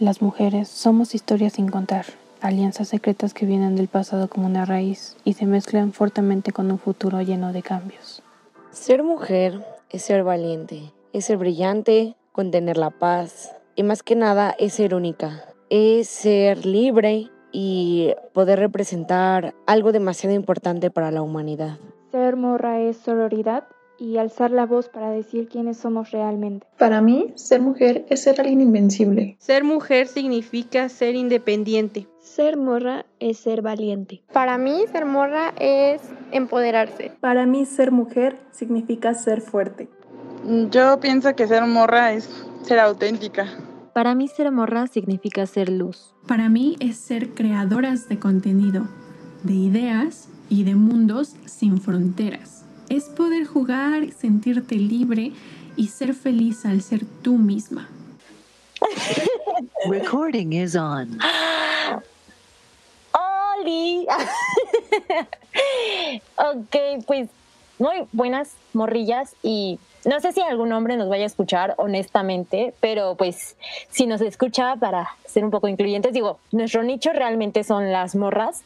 Las mujeres somos historias sin contar, alianzas secretas que vienen del pasado como una raíz y se mezclan fuertemente con un futuro lleno de cambios. Ser mujer es ser valiente, es ser brillante, contener la paz y más que nada es ser única, es ser libre y poder representar algo demasiado importante para la humanidad. Ser morra es sororidad y alzar la voz para decir quiénes somos realmente. Para mí, ser mujer es ser alguien invencible. Ser mujer significa ser independiente. Ser morra es ser valiente. Para mí, ser morra es empoderarse. Para mí, ser mujer significa ser fuerte. Yo pienso que ser morra es ser auténtica. Para mí, ser morra significa ser luz. Para mí es ser creadoras de contenido, de ideas y de mundos sin fronteras. Es poder jugar, sentirte libre y ser feliz al ser tú misma. Recording is on. ¡Oli! ok, pues muy buenas morrillas y no sé si algún hombre nos vaya a escuchar honestamente, pero pues si nos escucha para ser un poco incluyentes, digo, nuestro nicho realmente son las morras,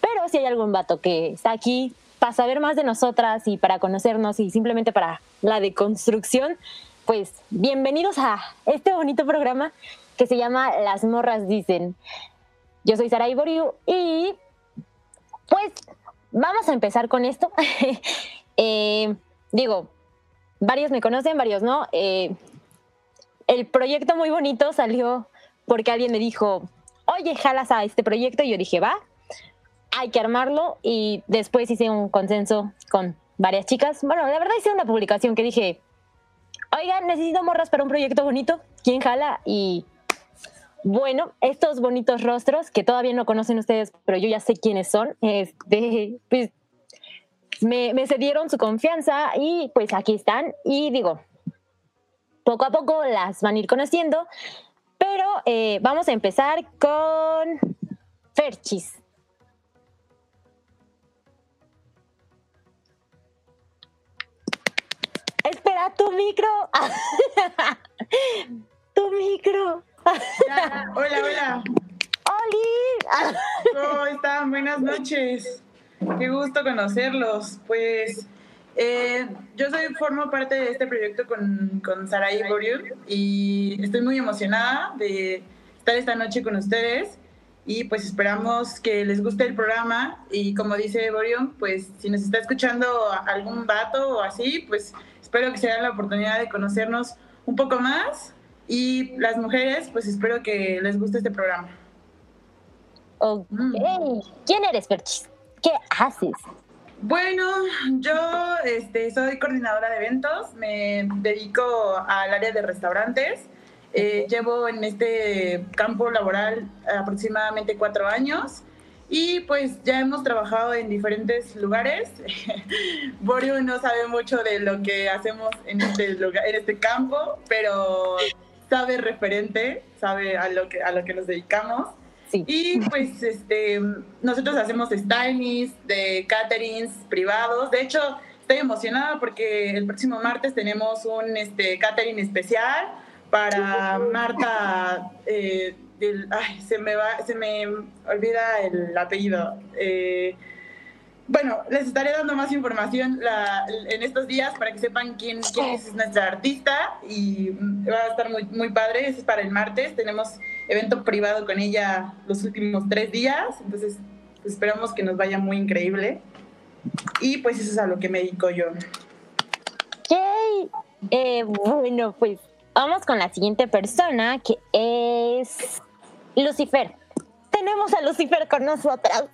pero si hay algún vato que está aquí para saber más de nosotras y para conocernos y simplemente para la deconstrucción, pues bienvenidos a este bonito programa que se llama Las Morras Dicen. Yo soy Sara Iboriu y pues vamos a empezar con esto. Eh, digo, varios me conocen, varios no. Eh, el proyecto muy bonito salió porque alguien me dijo, oye, jalas a este proyecto. Y yo dije, va, hay que armarlo. Y después hice un consenso con varias chicas. Bueno, la verdad hice una publicación que dije, oigan, necesito morras para un proyecto bonito. ¿Quién jala? Y bueno, estos bonitos rostros que todavía no conocen ustedes, pero yo ya sé quiénes son, este, pues me, me cedieron su confianza y pues aquí están. Y digo, poco a poco las van a ir conociendo, pero eh, vamos a empezar con Ferchis. Espera, tu micro. tu micro. Hola, hola. ¡Oli! ¿Cómo están? Buenas noches. Qué gusto conocerlos. Pues eh, yo soy, formo parte de este proyecto con, con Sarai Boriu y estoy muy emocionada de estar esta noche con ustedes y pues esperamos que les guste el programa y como dice Boriu, pues si nos está escuchando algún vato o así, pues espero que se den la oportunidad de conocernos un poco más y las mujeres, pues espero que les guste este programa. Ok. ¿Quién eres, Perchis? ¿Qué haces? Bueno, yo este, soy coordinadora de eventos, me dedico al área de restaurantes. Eh, llevo en este campo laboral aproximadamente cuatro años y pues ya hemos trabajado en diferentes lugares. Borio no sabe mucho de lo que hacemos en este, lugar, en este campo, pero sabe referente, sabe a lo que, a lo que nos dedicamos. Y pues este, nosotros hacemos stylings de caterings privados. De hecho, estoy emocionada porque el próximo martes tenemos un este, catering especial para Marta. Eh, ay, se me va, se me olvida el apellido. Eh, bueno, les estaré dando más información en estos días para que sepan quién, quién, es nuestra artista y va a estar muy, muy padre. Es para el martes. Tenemos evento privado con ella los últimos tres días, entonces esperamos que nos vaya muy increíble. Y pues eso es a lo que me dedico yo. Yay. Eh, bueno, pues vamos con la siguiente persona que es Lucifer. Tenemos a Lucifer con nosotras.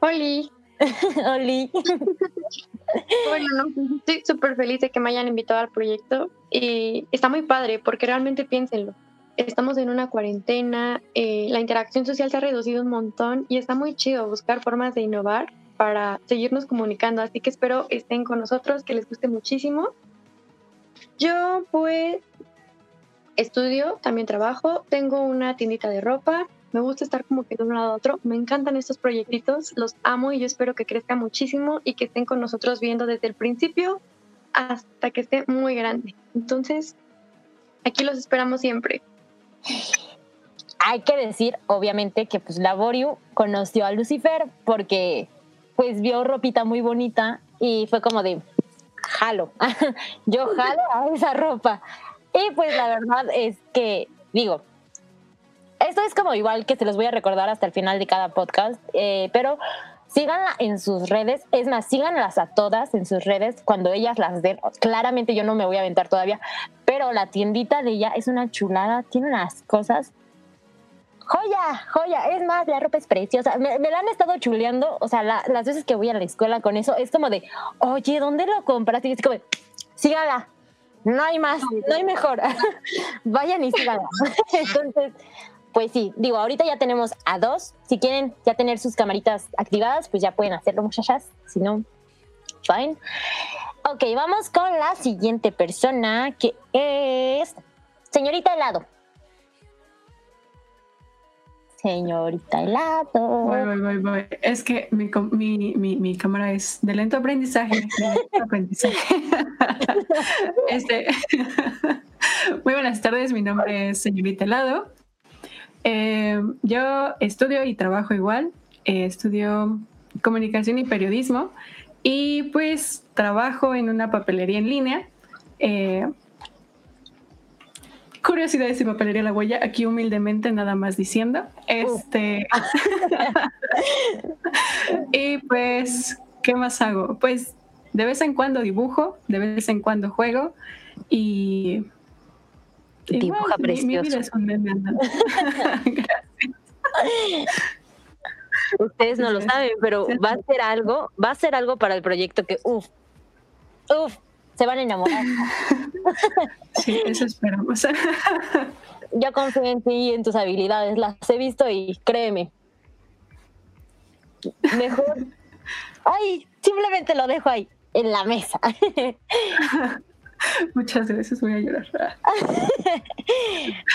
Oli. Oli. bueno, no, estoy súper feliz de que me hayan invitado al proyecto y está muy padre porque realmente piénsenlo. Estamos en una cuarentena, eh, la interacción social se ha reducido un montón y está muy chido buscar formas de innovar para seguirnos comunicando. Así que espero estén con nosotros, que les guste muchísimo. Yo pues estudio, también trabajo, tengo una tiendita de ropa, me gusta estar como que de un lado a otro, me encantan estos proyectitos, los amo y yo espero que crezcan muchísimo y que estén con nosotros viendo desde el principio hasta que esté muy grande. Entonces, aquí los esperamos siempre. Hay que decir, obviamente, que pues Laboriu conoció a Lucifer porque pues vio ropita muy bonita y fue como de, jalo, yo jalo a esa ropa. Y pues la verdad es que, digo, esto es como igual que se los voy a recordar hasta el final de cada podcast, eh, pero síganla en sus redes, es más, síganlas a todas en sus redes cuando ellas las den. Claramente yo no me voy a aventar todavía, pero la tiendita de ella es una chulada, tiene unas cosas joya, joya. Es más, la ropa es preciosa. Me, la han estado chuleando. O sea, las veces que voy a la escuela con eso, es como de, oye, ¿dónde lo compras? Y es como, sígala. No hay más, no hay mejor. Vayan y síganla. Entonces, pues sí, digo, ahorita ya tenemos a dos. Si quieren ya tener sus camaritas activadas, pues ya pueden hacerlo, muchachas. Si no, fine. Ok, vamos con la siguiente persona que es señorita helado señorita helado. Voy, voy, voy, voy. Es que mi, mi, mi, mi cámara es de lento aprendizaje. De lento aprendizaje. este, muy buenas tardes, mi nombre es señorita helado. Eh, yo estudio y trabajo igual. Eh, estudio comunicación y periodismo y pues trabajo en una papelería en línea. Eh, curiosidades y papelería la huella, aquí humildemente nada más diciendo. Este. y pues, ¿qué más hago? Pues de vez en cuando dibujo, de vez en cuando juego y. Dibuja precioso. Mi, vida es un meme Ustedes no lo saben, pero va a ser algo, va a ser algo para el proyecto que, uff, uff, se van a enamorar. Sí, eso esperamos. Yo confío en ti y en tus habilidades, las he visto y créeme. Mejor. Ay, simplemente lo dejo ahí, en la mesa. Muchas gracias, voy a llorar.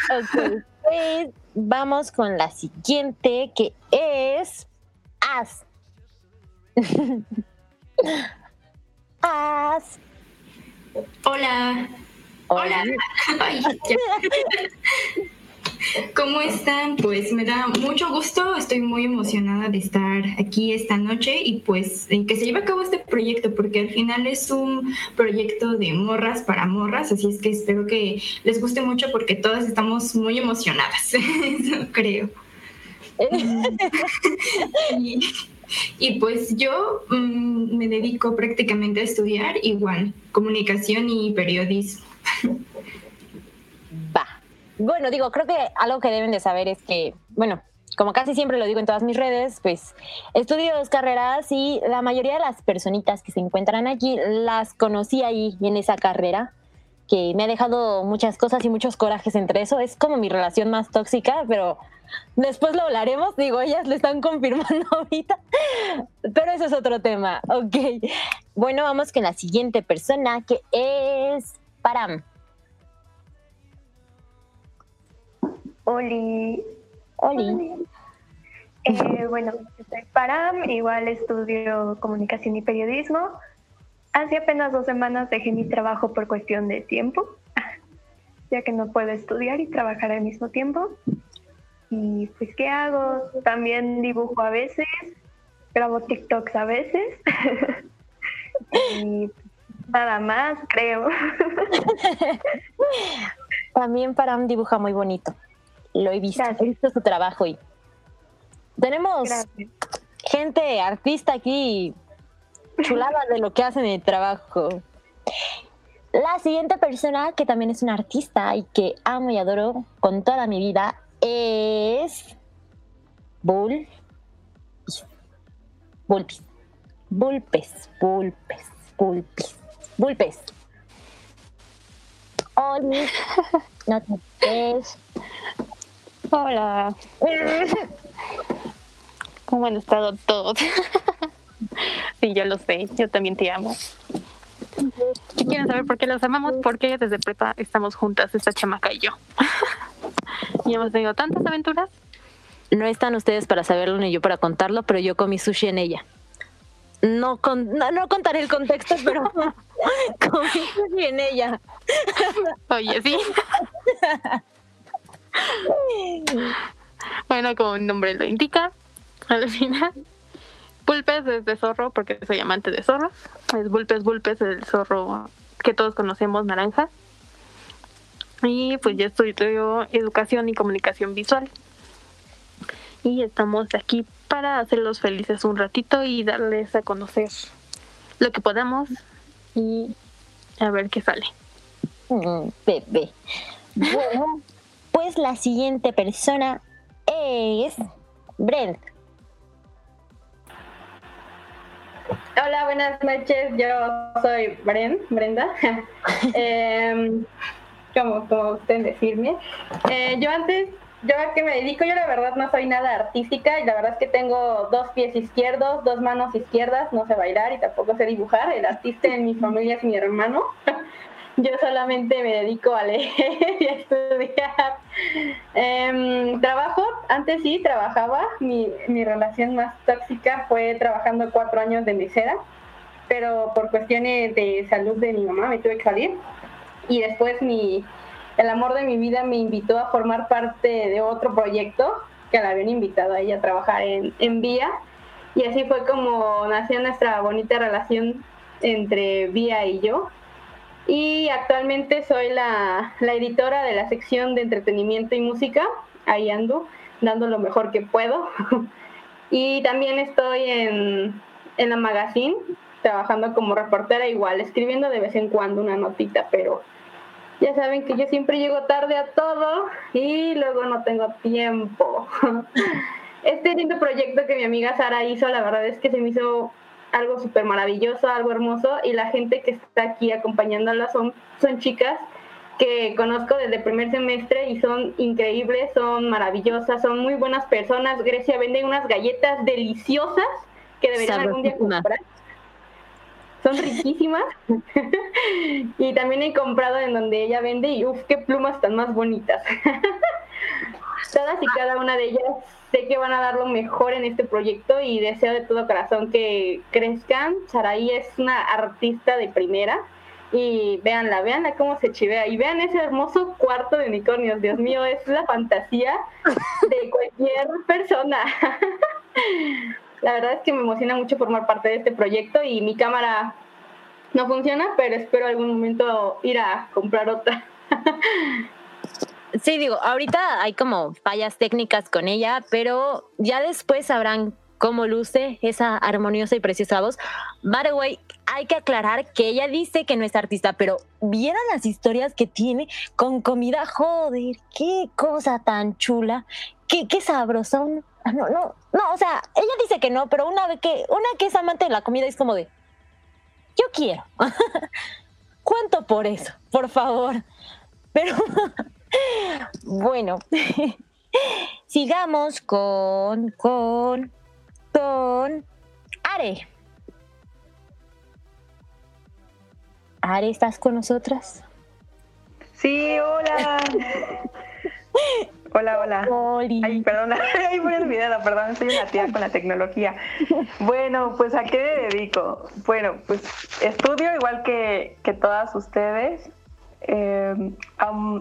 ok, pues vamos con la siguiente que es As. As. Hola. Hola. ¿Cómo están? Pues me da mucho gusto, estoy muy emocionada de estar aquí esta noche y pues en que se lleve a cabo este proyecto, porque al final es un proyecto de morras para morras, así es que espero que les guste mucho porque todas estamos muy emocionadas, eso creo. Y pues yo mm, me dedico prácticamente a estudiar igual, comunicación y periodismo. Va. Bueno, digo, creo que algo que deben de saber es que, bueno, como casi siempre lo digo en todas mis redes, pues estudio dos carreras y la mayoría de las personitas que se encuentran aquí las conocí ahí en esa carrera que me ha dejado muchas cosas y muchos corajes entre eso. Es como mi relación más tóxica, pero Después lo hablaremos, digo, ellas lo están confirmando ahorita, pero eso es otro tema. Ok, bueno, vamos con la siguiente persona que es Param. Oli. Oli. Eh, bueno, soy Param, igual estudio comunicación y periodismo. Hace apenas dos semanas dejé mi trabajo por cuestión de tiempo, ya que no puedo estudiar y trabajar al mismo tiempo. Y pues, ¿qué hago? También dibujo a veces, grabo TikToks a veces. y nada más, creo. También Param dibuja muy bonito. Lo he visto, he visto su trabajo y tenemos gente artista aquí chulada de lo que hacen en el trabajo. La siguiente persona que también es una artista y que amo y adoro con toda mi vida es Bull. Bulpis. Bulpes. Bulpes. Bulpis. Bulpes. Oli. No te Hola. ¿Cómo han estado todos? sí, yo lo sé. Yo también te amo. Si quieren saber por qué las amamos, porque desde prepa estamos juntas, esta chamaca y yo. Y hemos tenido tantas aventuras. No están ustedes para saberlo ni yo para contarlo, pero yo comí sushi en ella. no, con, no, contaré el contexto, pero confío en ella. Oye, sí. bueno, como el nombre lo indica, al final, Bulpes es de zorro porque soy amante de zorros. Es Bulpes, Bulpes, el zorro que todos conocemos, naranja. Y pues yo estudio educación y comunicación visual. Y estamos aquí para hacerlos felices un ratito y darles a conocer lo que podamos y a ver qué sale. Mm, bebé. Bueno, pues la siguiente persona es Brent. Hola, buenas noches. Yo soy Brent, Brenda. Em, como, como ustedes decirme. Eh, yo antes yo a qué me dedico, yo la verdad no soy nada artística y la verdad es que tengo dos pies izquierdos, dos manos izquierdas, no sé bailar y tampoco sé dibujar. El artista en mi familia es mi hermano. Yo solamente me dedico a leer y a estudiar. Em, trabajo, antes sí trabajaba, mi, mi relación más tóxica fue trabajando cuatro años de mesera, pero por cuestiones de salud de mi mamá me tuve que salir. Y después el amor de mi vida me invitó a formar parte de otro proyecto que la habían invitado a ella a trabajar en, en Vía. Y así fue como nació nuestra bonita relación entre Vía y yo. Y actualmente soy la, la editora de la sección de entretenimiento y música. Ahí ando, dando lo mejor que puedo. y también estoy en, en la magazine, trabajando como reportera igual, escribiendo de vez en cuando una notita, pero ya saben que yo siempre llego tarde a todo y luego no tengo tiempo. Este lindo proyecto que mi amiga Sara hizo, la verdad es que se me hizo algo súper maravilloso, algo hermoso y la gente que está aquí acompañándola son, son chicas que conozco desde primer semestre y son increíbles, son maravillosas, son muy buenas personas. Grecia vende unas galletas deliciosas que deberían algún día comprar son riquísimas. y también he comprado en donde ella vende y uff, qué plumas tan más bonitas. Todas y cada una de ellas sé que van a dar lo mejor en este proyecto y deseo de todo corazón que crezcan. Saraí es una artista de primera y véanla, véanla cómo se chivea y vean ese hermoso cuarto de unicornios. Dios mío, es la fantasía de cualquier persona. La verdad es que me emociona mucho formar parte de este proyecto y mi cámara no funciona, pero espero algún momento ir a comprar otra. Sí, digo, ahorita hay como fallas técnicas con ella, pero ya después sabrán cómo luce esa armoniosa y preciosa voz. By the way, hay que aclarar que ella dice que no es artista, pero vieron las historias que tiene con comida, joder, qué cosa tan chula, qué, qué sabrosón. Ah, no, no, no, o sea, ella dice que no, pero una vez que, una que es amante de la comida es como de, yo quiero. ¿Cuánto por eso? Por favor. Pero bueno, sigamos con, con, con Are. Are, ¿estás con nosotras? Sí, hola. Hola, hola. Ay, perdona, ay, muy olvidada, perdón, soy una tía con la tecnología. Bueno, pues ¿a qué me dedico? Bueno, pues estudio igual que, que todas ustedes. Eh,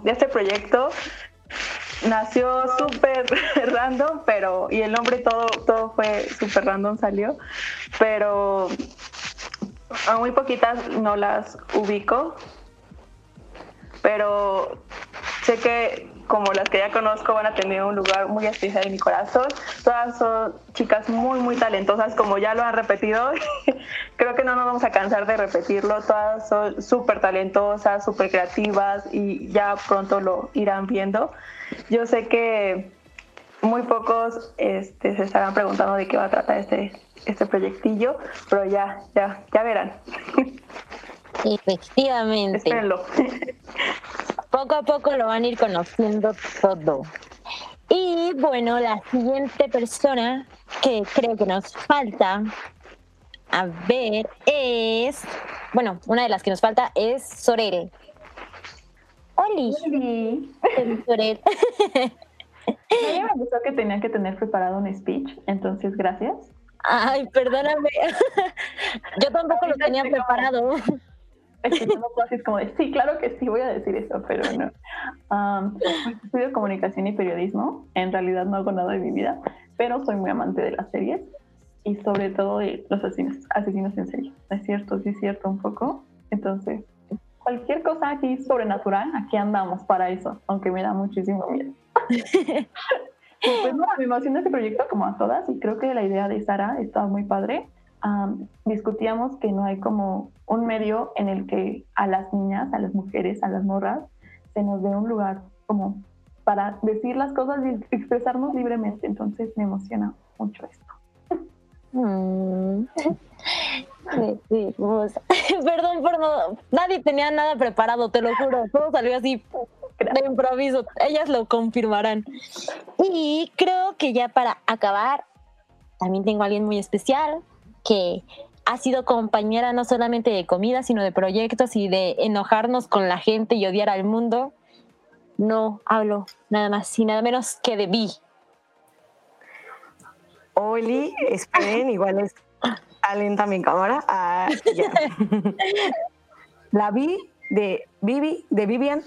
este proyecto nació súper random, pero, y el nombre todo, todo fue súper random salió, pero a muy poquitas no las ubico, pero sé que como las que ya conozco, van a tener un lugar muy especial en mi corazón. Todas son chicas muy, muy talentosas, como ya lo han repetido. Creo que no nos vamos a cansar de repetirlo. Todas son súper talentosas, súper creativas y ya pronto lo irán viendo. Yo sé que muy pocos este, se estarán preguntando de qué va a tratar este, este proyectillo, pero ya, ya, ya verán. Efectivamente. Espérenlo. Poco a poco lo van a ir conociendo todo. Y bueno, la siguiente persona que creo que nos falta, a ver, es, bueno, una de las que nos falta es Sorel. Oli. Sorel. Ella me gustó que tenía que tener preparado un speech, entonces gracias. Ay, perdóname. Yo tampoco lo tenía preparado. Es que no es como de, sí, claro que sí, voy a decir eso, pero no. Pues, estudio comunicación y periodismo. En realidad no hago nada de mi vida, pero soy muy amante de las series y sobre todo de los asesinos, asesinos en serie. ¿Es cierto? Sí, es cierto, un poco. Entonces, cualquier cosa aquí sobrenatural, aquí andamos para eso, aunque me da muchísimo miedo. pues no, me emociona este proyecto como a todas y creo que la idea de Sara estaba muy padre. Discutíamos que no hay como un medio en el que a las niñas, a las mujeres, a las morras, se nos dé un lugar como para decir las cosas y expresarnos libremente. Entonces me emociona mucho esto. Mm. Perdón por no. Nadie tenía nada preparado, te lo juro. Todo salió así de improviso. Ellas lo confirmarán. Y creo que ya para acabar, también tengo a alguien muy especial que ha sido compañera no solamente de comida, sino de proyectos y de enojarnos con la gente y odiar al mundo. No hablo nada más y nada menos que de Vi. Oli, esperen, igual es alenta mi cámara. Ah, la vi de Vivi, de Vivian.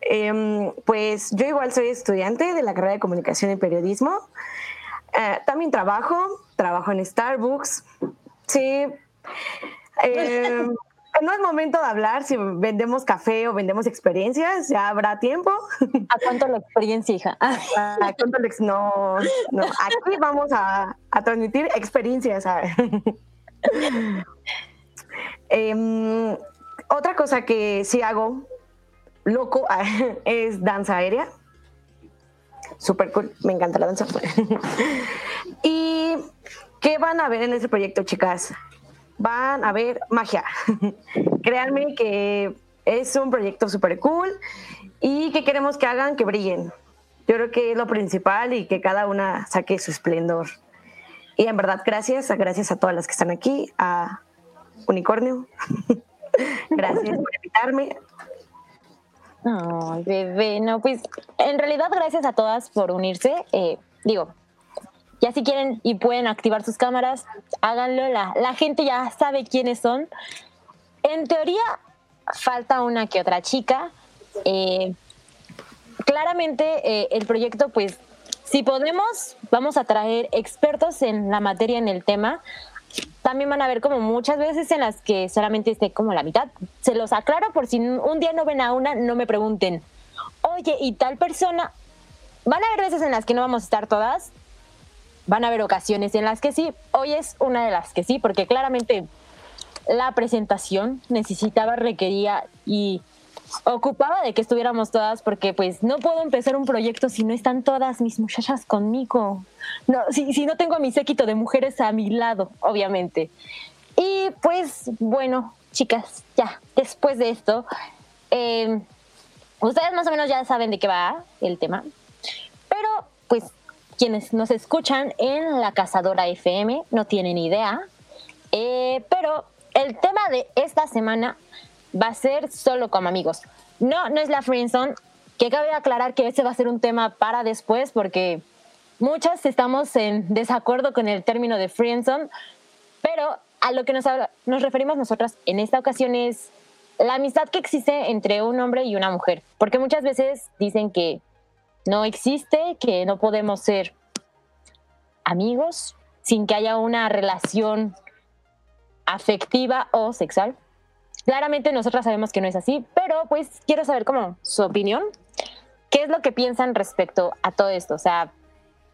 Em, pues yo igual soy estudiante de la carrera de comunicación y periodismo. Eh, también trabajo, trabajo en Starbucks. Sí. Em, no es momento de hablar si vendemos café o vendemos experiencias, ya habrá tiempo. ¿A cuánto la experiencia, hija? ¿A cuánto la no, no, aquí vamos a, transmitir experiencias. Em, otra cosa que sí hago, loco, es danza aérea. Súper cool, me encanta la danza. ¿Y qué van a ver en este proyecto, chicas? van a ver magia. Créanme que es un proyecto súper cool y que queremos que hagan que brillen. Yo creo que es lo principal y que cada una saque su esplendor. Y en verdad, gracias, gracias a todas las que están aquí, a Unicornio. gracias por invitarme. Ay, bebé, no, pues en realidad gracias a todas por unirse. Eh, digo, ya si quieren y pueden activar sus cámaras, háganlo. La, la gente ya sabe quiénes son. En teoría, falta una que otra chica. Eh, claramente, eh, el proyecto, pues, si podemos, vamos a traer expertos en la materia, en el tema. También van a ver como muchas veces en las que solamente esté como la mitad. Se los aclaro por si un día no ven a una, no me pregunten, oye, ¿y tal persona? Van a haber veces en las que no vamos a estar todas, van a haber ocasiones en las que sí. Hoy es una de las que sí, porque claramente la presentación necesitaba, requería y ocupaba de que estuviéramos todas, porque pues no puedo empezar un proyecto si no están todas mis muchachas conmigo. No, si, si no tengo a mi séquito de mujeres a mi lado, obviamente. Y pues bueno, chicas, ya, después de esto, eh, ustedes más o menos ya saben de qué va el tema, pero pues quienes nos escuchan en la Cazadora FM no tienen idea, eh, pero el tema de esta semana va a ser solo como amigos. No, no es la friendzone, que cabe aclarar que ese va a ser un tema para después porque muchas estamos en desacuerdo con el término de friendzone, pero a lo que nos, nos referimos nosotras en esta ocasión es la amistad que existe entre un hombre y una mujer, porque muchas veces dicen que no existe, que no podemos ser amigos sin que haya una relación afectiva o sexual. Claramente nosotras sabemos que no es así, pero pues quiero saber cómo su opinión. ¿Qué es lo que piensan respecto a todo esto? O sea,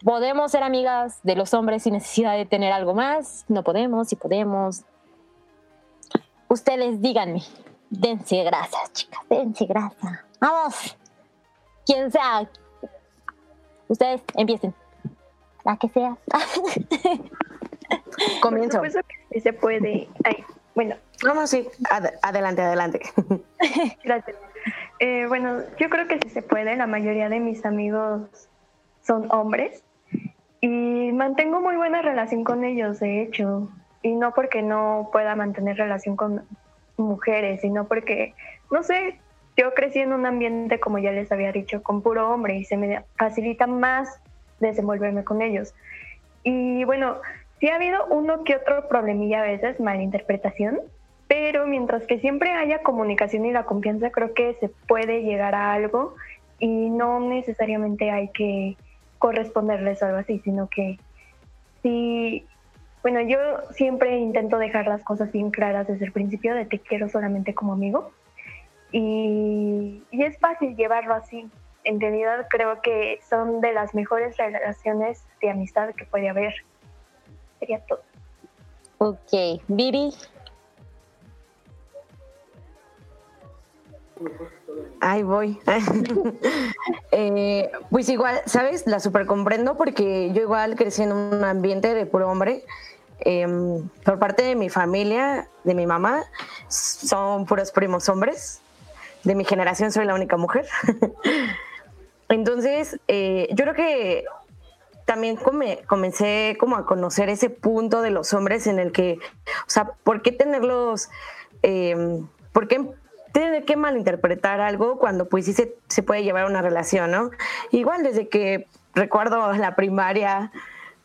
¿podemos ser amigas de los hombres sin necesidad de tener algo más? ¿No podemos? ¿Sí podemos? Ustedes díganme. Dense grasas, chicas, dense grasa. Vamos. Quien sea, Ustedes empiecen. La que sea. Comienzo. Por supuesto que sí se puede. Ay, bueno. Vamos, sí. adelante, adelante. Gracias. Eh, bueno, yo creo que sí se puede. La mayoría de mis amigos son hombres y mantengo muy buena relación con ellos, de hecho. Y no porque no pueda mantener relación con mujeres, sino porque, no sé, yo crecí en un ambiente, como ya les había dicho, con puro hombre y se me facilita más desenvolverme con ellos. Y bueno, sí ha habido uno que otro problemilla a veces, malinterpretación, pero mientras que siempre haya comunicación y la confianza, creo que se puede llegar a algo y no necesariamente hay que corresponderles o algo así, sino que sí, bueno, yo siempre intento dejar las cosas bien claras desde el principio de te quiero solamente como amigo y, y es fácil llevarlo así. En realidad creo que son de las mejores relaciones de amistad que puede haber. Sería todo. Ok, Viri. Ahí voy. Eh, pues igual, ¿sabes? La super comprendo porque yo igual crecí en un ambiente de puro hombre. Em, por parte de mi familia, de mi mamá, son puros primos hombres. De mi generación soy la única mujer. Entonces, eh, yo creo que también comencé como a conocer ese punto de los hombres en el que, o sea, ¿por qué tenerlos, eh, por qué tener que malinterpretar algo cuando pues sí se, se puede llevar una relación, ¿no? Igual desde que recuerdo la primaria,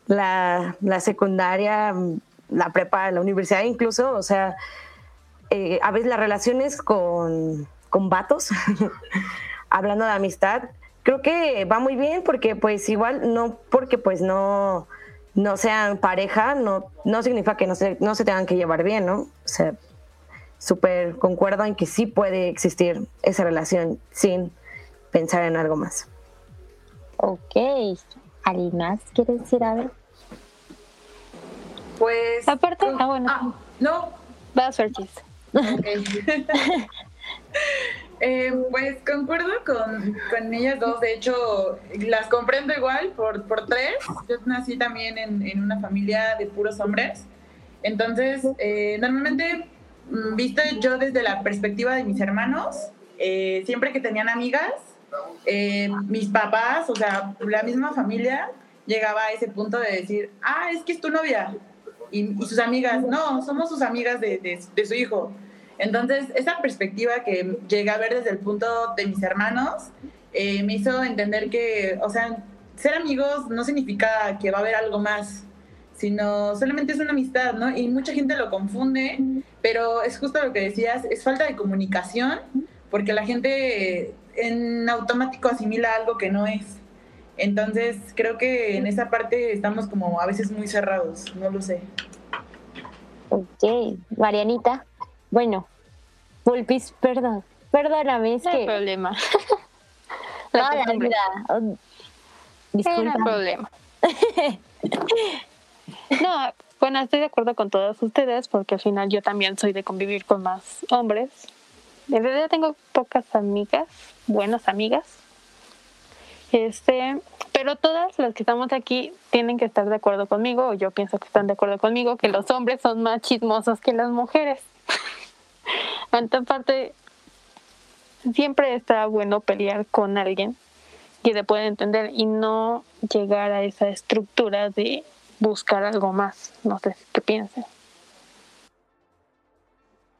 la, la secundaria, la prepa, la universidad incluso, o sea, eh, a veces las relaciones con, con vatos, hablando de amistad, creo que va muy bien porque pues igual no, porque pues no, no sean pareja, no, no significa que no se, no se tengan que llevar bien, ¿no? O sea, súper concuerdo en que sí puede existir esa relación sin pensar en algo más. Ok. ¿Alguien más quiere decir algo? Pues. Aparte, ah, bueno. Ah, no. Va a ser chiste. eh, pues concuerdo con, con, ellas dos. De hecho, las comprendo igual por, por tres. Yo nací también en, en una familia de puros hombres. Entonces, eh, normalmente Mm, visto yo desde la perspectiva de mis hermanos, eh, siempre que tenían amigas, mis papás, o sea, la misma familia, llegaba a ese punto de decir, ah, es que es tu novia. Y, sus amigas, no, somos sus amigas de, de, su hijo. Entonces, esa perspectiva que llegué a ver desde el punto de mis hermanos, eh, me hizo entender que, o sea, ser amigos no significa que va a haber algo más sino solamente es una amistad, ¿no? Y mucha gente lo confunde, pero es justo lo que decías, es falta de comunicación, porque la gente en automático asimila algo que no es. Entonces, creo que en esa parte estamos como a veces muy cerrados, no lo sé. Ok, Marianita. Bueno, Pulpis, perdón, perdóname, es no que... hay problema. la la vida. Disculpa. No hay problema. No, bueno, estoy de acuerdo con todos ustedes porque al final yo también soy de convivir con más hombres. En realidad tengo pocas amigas, buenas amigas. Este, pero todas las que estamos aquí tienen que estar de acuerdo conmigo, o yo pienso que están de acuerdo conmigo, que los hombres son más chismosos que las mujeres. En parte, siempre está bueno pelear con alguien que te pueda entender y no llegar a esa estructura de buscar algo más. No sé qué piensen.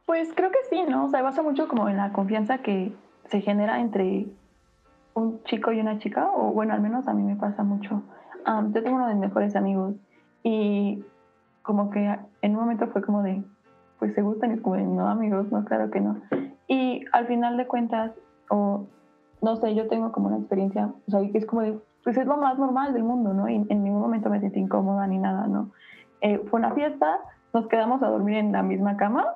Pues creo que sí, ¿no? O sea, basa mucho como en la confianza que se genera entre un chico y una chica, o bueno, al menos a mí me pasa mucho. yo tengo uno de mis mejores amigos y como que en un momento fue como de, pues se gustan es como no amigos, no, claro que no. Y al final de cuentas, o no sé, yo tengo como una experiencia, o sea, es como de, pues es lo más normal del mundo, ¿no? Y en ningún momento me sentí incómoda ni nada, ¿no? Eh, fue una fiesta, nos quedamos a dormir en la misma cama,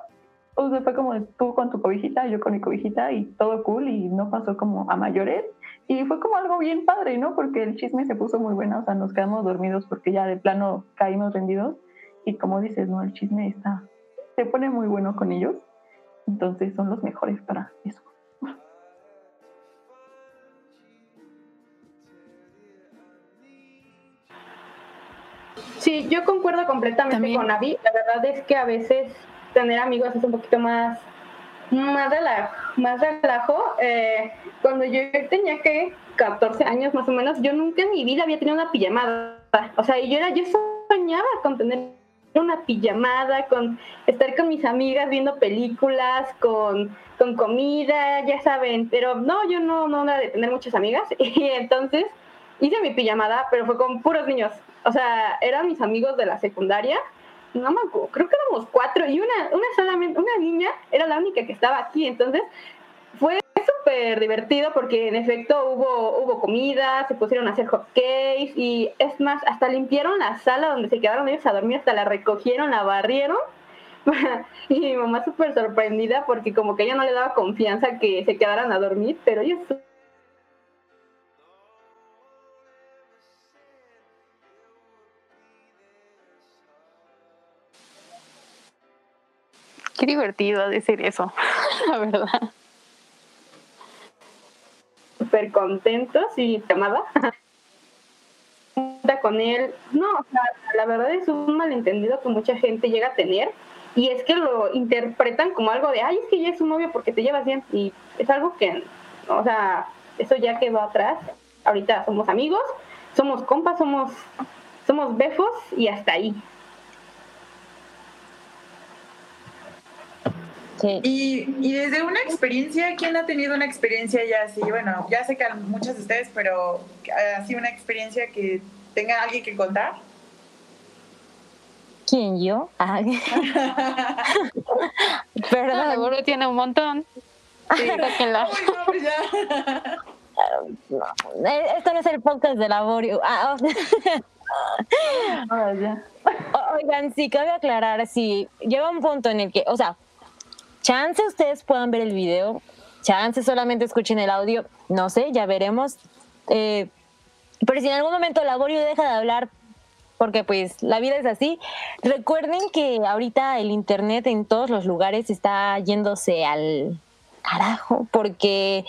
o sea, fue como tú con tu cobijita, yo con mi cobijita y todo cool y no pasó como a mayores. Y fue como algo bien padre, ¿no? Porque el chisme se puso muy bueno, o sea, nos quedamos dormidos porque ya de plano caímos rendidos. Y como dices, ¿no? El chisme está, se pone muy bueno con ellos. Entonces son los mejores para eso. Sí, yo concuerdo completamente con Avi. La verdad es que a veces tener amigos es un poquito más, más relajo. Más relajo. Eh, cuando yo tenía que 14 años más o menos, yo nunca en mi vida había tenido una pijamada. O sea, yo era, yo soñaba con tener una pijamada, con estar con mis amigas viendo películas, con, con comida, ya saben. Pero no, yo no, no era de tener muchas amigas. Y entonces hice mi pijamada, pero fue con puros niños o sea, eran mis amigos de la secundaria, no me creo que éramos cuatro y una, una solamente, una niña era la única que estaba aquí, entonces fue súper divertido porque en efecto hubo, hubo comida, se pusieron a hacer hot cakes y es más, hasta limpiaron la sala donde se quedaron ellos a dormir, hasta la recogieron, la barrieron. y mi mamá súper sorprendida porque como que ella no le daba confianza que se quedaran a dormir, pero ellos Qué divertido decir eso, la verdad. Súper contentos y llamada. con él. No, o sea, la verdad es un malentendido que mucha gente llega a tener y es que lo interpretan como algo de, ay, es que ya es su novio porque te llevas bien y es algo que, o sea, eso ya quedó atrás. Ahorita somos amigos, somos compas, somos, somos befos y hasta ahí. Y, y, desde una experiencia, ¿quién ha tenido una experiencia ya así? Bueno, ya sé que muchas de ustedes, pero así una experiencia que tenga alguien que contar. ¿Quién yo? Ah. Perdón. Seguro tiene un montón. Sí. Eh, esto no es el podcast de laborio. Ah, oh. Oigan, sí, cabe aclarar, si llega un punto en el que, o sea, chance ustedes puedan ver el video, chance solamente escuchen el audio, no sé, ya veremos. Eh, pero si en algún momento Laborio deja de hablar, porque pues la vida es así, recuerden que ahorita el internet en todos los lugares está yéndose al carajo, porque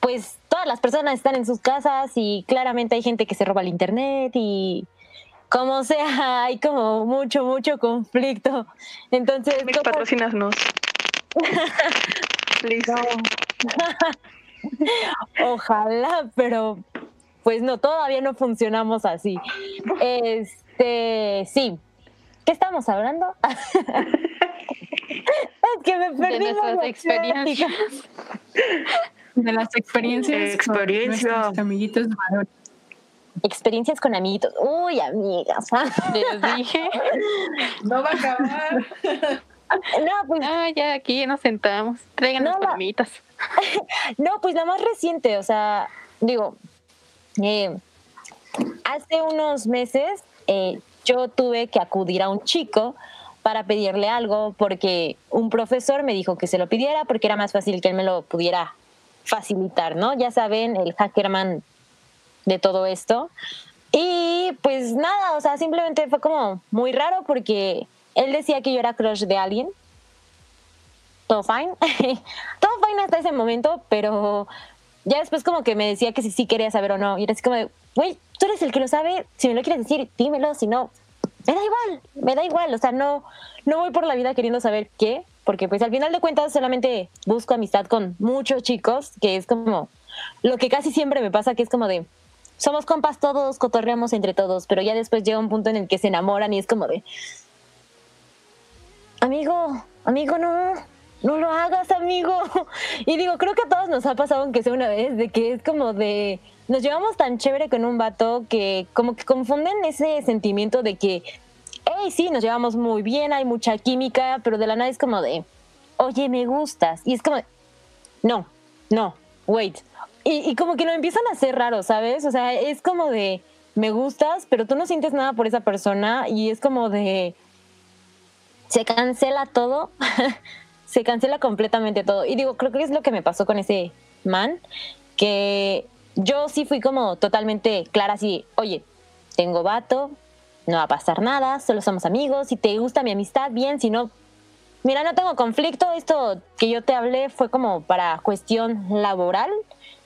pues todas las personas están en sus casas y claramente hay gente que se roba el internet y como sea, hay como mucho, mucho conflicto. Entonces, patrocinasnos. Ojalá, pero pues no, todavía no funcionamos así. Este, sí. ¿Qué estamos hablando? es que me perdí. De nuestras experiencias. De las experiencias. Experiencia. Con amiguitos Experiencias con amiguitos. Uy, amigas. Les dije. No va a acabar. No, pues. Ah, ya aquí nos sentamos. Traigan las palomitas. no, pues la más reciente, o sea, digo, eh, hace unos meses eh, yo tuve que acudir a un chico para pedirle algo porque un profesor me dijo que se lo pidiera porque era más fácil que él me lo pudiera facilitar, ¿no? Ya saben, el hackerman de todo esto. Y pues nada, o sea, simplemente fue como muy raro porque él decía que yo era crush de alguien. Todo fine. Todo fine hasta ese momento, pero ya después como que me decía que si sí quería saber o no. Y era así como de, güey, tú eres el que lo sabe. Si me lo quieres decir, dímelo. Si no, me da igual, me da igual. O sea, no, no voy por la vida queriendo saber qué, porque pues al final de cuentas solamente busco amistad con muchos chicos, que es como lo que casi siempre me pasa, que es como de, somos compas todos, cotorreamos entre todos, pero ya después llega un punto en el que se enamoran y es como de, amigo, amigo, no, no lo hagas, amigo. Y digo, creo que a todos nos ha pasado, aunque sea una vez, de que es como de, nos llevamos tan chévere con un vato que como que confunden ese sentimiento de que, hey, sí, nos llevamos muy bien, hay mucha química, pero de la nada es como de, oye, me gustas. Y es como, no, no, wait. Y, y como que lo empiezan a hacer raro, ¿sabes? O sea, es como de, me gustas, pero tú no sientes nada por esa persona y es como de se cancela todo, se cancela completamente todo. Y digo, creo que es lo que me pasó con ese man, que yo sí fui como totalmente clara así, oye, tengo vato, no va a pasar nada, solo somos amigos, si te gusta mi amistad, bien, si no, mira, no tengo conflicto, esto que yo te hablé fue como para cuestión laboral,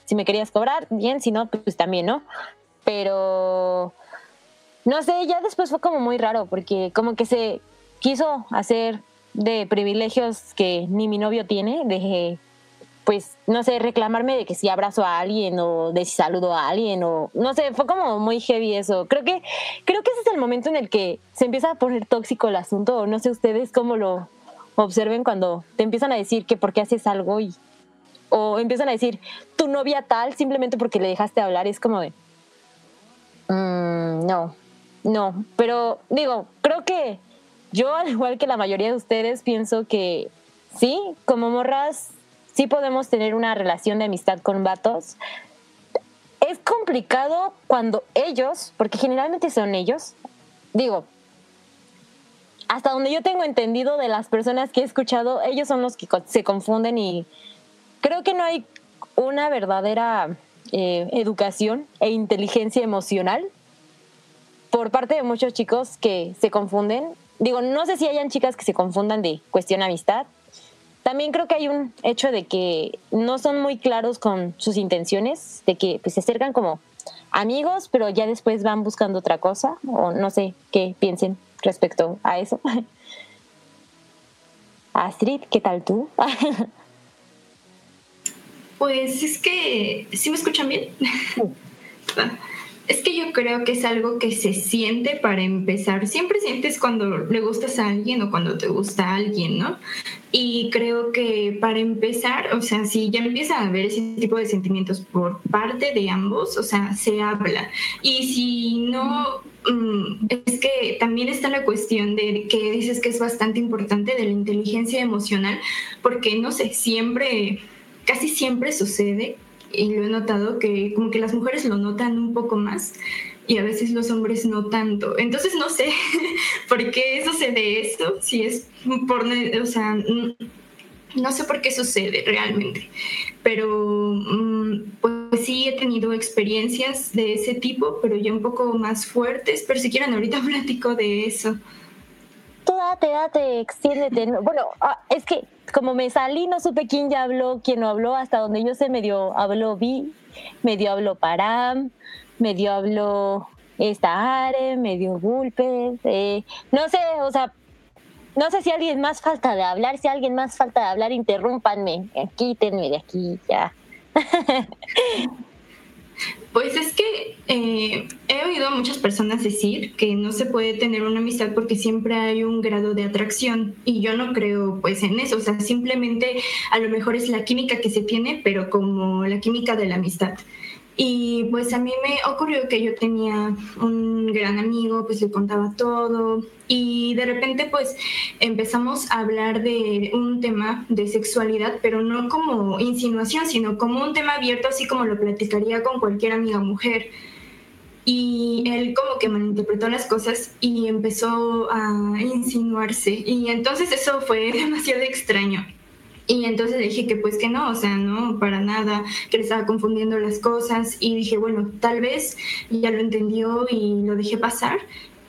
si me querías cobrar, bien, si no, pues también, ¿no? Pero, no sé, ya después fue como muy raro, porque como que se quiso hacer de privilegios que ni mi novio tiene, de, pues, no sé, reclamarme de que si abrazo a alguien o de si saludo a alguien o, no sé, fue como muy heavy eso. Creo que, creo que ese es el momento en el que se empieza a poner tóxico el asunto, o no sé ustedes cómo lo observen cuando te empiezan a decir que por qué haces algo y, o empiezan a decir tu novia tal simplemente porque le dejaste hablar, es como de, mm, no, no, pero digo, creo que yo, al igual que la mayoría de ustedes, pienso que sí, como morras, sí podemos tener una relación de amistad con vatos. Es complicado cuando ellos, porque generalmente son ellos, digo, hasta donde yo tengo entendido de las personas que he escuchado, ellos son los que se confunden y creo que no hay una verdadera eh, educación e inteligencia emocional por parte de muchos chicos que se confunden. Digo, no sé si hayan chicas que se confundan de cuestión amistad. También creo que hay un hecho de que no son muy claros con sus intenciones, de que pues, se acercan como amigos, pero ya después van buscando otra cosa, o no sé qué piensen respecto a eso. Astrid, ¿qué tal tú? Pues es que, ¿sí me escuchan bien? Es que yo creo que es algo que se siente para empezar. Siempre sientes cuando le gustas a alguien o cuando te gusta a alguien, ¿no? Y creo que para empezar, o sea, si ya empieza a haber ese tipo de sentimientos por parte de ambos, o sea, se habla. Y si no, mm, es que también está la cuestión de que dices que es bastante importante de la inteligencia emocional, porque no sé, siempre, casi siempre sucede y lo he notado que como que las mujeres lo notan un poco más y a veces los hombres no tanto. Entonces no sé por qué sucede esto, si es por, o sea, no sé por qué sucede realmente, pero mm, pues sí he tenido experiencias de ese tipo, pero ya un poco más fuertes, pero si quieren ahorita platico de eso. Tú date, date, extiéndete. Bueno, ah, es que como me salí, no supe quién ya habló, quién no habló, hasta donde yo sé, medio habló Vi, medio habló Param, medio habló esta Are, medio Gulpes, eh, no sé, o sea, no sé si alguien más falta de hablar, si alguien más falta de hablar, interrúmpanme, quítenme de aquí ya. Pues es que eh, he oído a muchas personas decir que no se puede tener una amistad porque siempre hay un grado de atracción y yo no creo pues en eso, o sea, simplemente a lo mejor es la química que se tiene, pero como la química de la amistad. Y pues a mí me ocurrió que yo tenía un gran amigo, pues le contaba todo y de repente pues empezamos a hablar de un tema de sexualidad, pero no como insinuación, sino como un tema abierto, así como lo platicaría con cualquier amiga mujer. Y él como que malinterpretó las cosas y empezó a insinuarse. Y entonces eso fue demasiado extraño. Y entonces dije que pues que no, o sea, no, para nada, que le estaba confundiendo las cosas y dije, bueno, tal vez ya lo entendió y lo dejé pasar.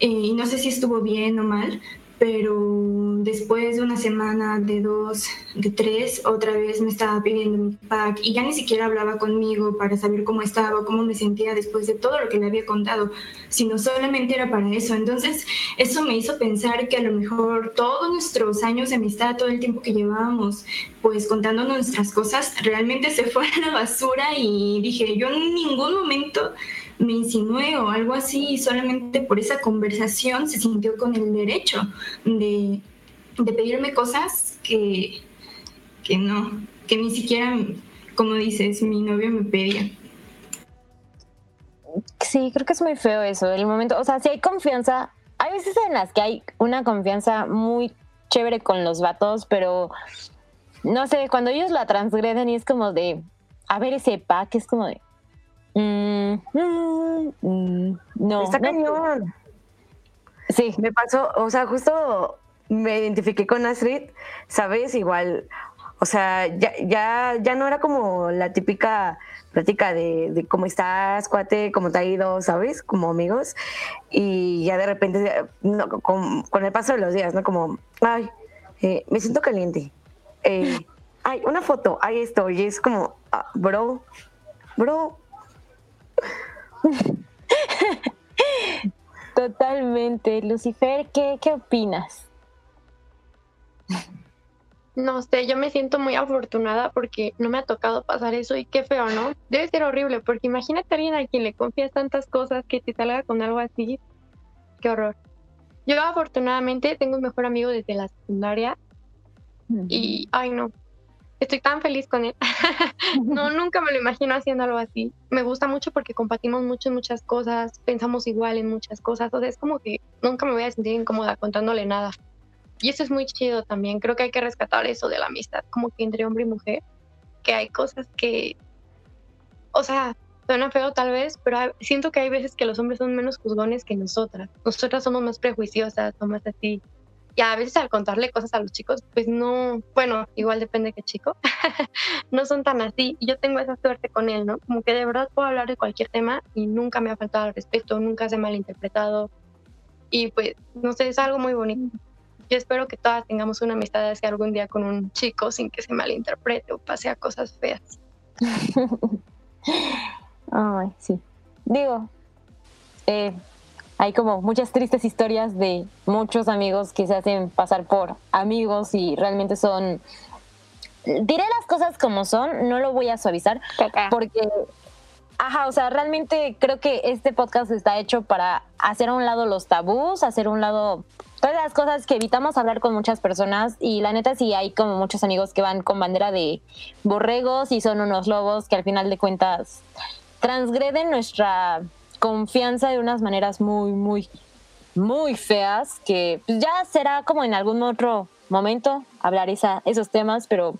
Eh, y no sé si estuvo bien o mal, pero después de una semana, de dos, de tres, otra vez me estaba pidiendo mi pack y ya ni siquiera hablaba conmigo para saber cómo estaba, cómo me sentía después de todo lo que le había contado, sino solamente era para eso. Entonces, eso me hizo pensar que a lo mejor todos nuestros años de amistad, todo el tiempo que llevábamos, pues contando nuestras cosas, realmente se fue a la basura y dije, yo en ningún momento me insinué o algo así, solamente por esa conversación se sintió con el derecho de, pedirme cosas que, que no, que ni siquiera, como dices, mi novio me pedía. Sí, creo que es muy feo eso, el momento, o sea, si hay confianza, hay veces en las que hay una confianza muy chévere con los vatos, pero no sé, cuando ellos la transgreden y es como de, a ver ese pack, es como de, Mm, mm, no. Está cañón. Sí. Me pasó, o sea, justo me identifiqué con Astrid, ¿sabes? Igual, o sea, ya, ya, ya no era como la típica plática de, cómo estás, cuate, cómo te ha ido, ¿sabes? Como amigos. Y ya de repente, con, el paso de los días, ¿no? Como, ay, eh, me siento caliente. Eh, ay, una foto, ay, esto. Y es como, ah, bro, bro, Totalmente. Lucifer, ¿qué, ¿qué opinas? No sé, yo me siento muy afortunada porque no me ha tocado pasar eso y qué feo, ¿no? Debe ser horrible porque imagínate a alguien a quien le confías tantas cosas que te salga con algo así. Qué horror. Yo afortunadamente tengo un mejor amigo desde la secundaria y, ay no, estoy tan feliz con él. no, nunca me lo imagino haciendo algo así. Me gusta mucho porque compartimos mucho en muchas cosas, pensamos igual en muchas cosas. O sea, es como que nunca me voy a sentir incómoda contándole nada. Y eso es muy chido también. Creo que hay que rescatar eso de la amistad, como que entre hombre y mujer, que hay cosas que, o sea, suena feo tal vez, pero siento que hay veces que los hombres son menos juzgones que nosotras. Nosotras somos más prejuiciosas, somos más así y a veces al contarle cosas a los chicos, pues no, bueno, igual depende de qué chico, no son tan así. Yo tengo esa suerte con él, ¿no? Como que de verdad puedo hablar de cualquier tema y nunca me ha faltado el respeto, nunca se ha malinterpretado. Y pues, no sé, es algo muy bonito. Yo espero que todas tengamos una amistad así algún día con un chico sin que se malinterprete o pase a cosas feas. Ay, sí. Digo, eh, hay como muchas tristes historias de muchos amigos que se hacen pasar por amigos y realmente son diré las cosas como son, no lo voy a suavizar porque ajá, o sea, realmente creo que este podcast está hecho para hacer a un lado los tabús, hacer a un lado todas las cosas que evitamos hablar con muchas personas y la neta sí hay como muchos amigos que van con bandera de borregos y son unos lobos que al final de cuentas transgreden nuestra confianza de unas maneras muy, muy, muy feas, que pues, ya será como en algún otro momento hablar esa, esos temas, pero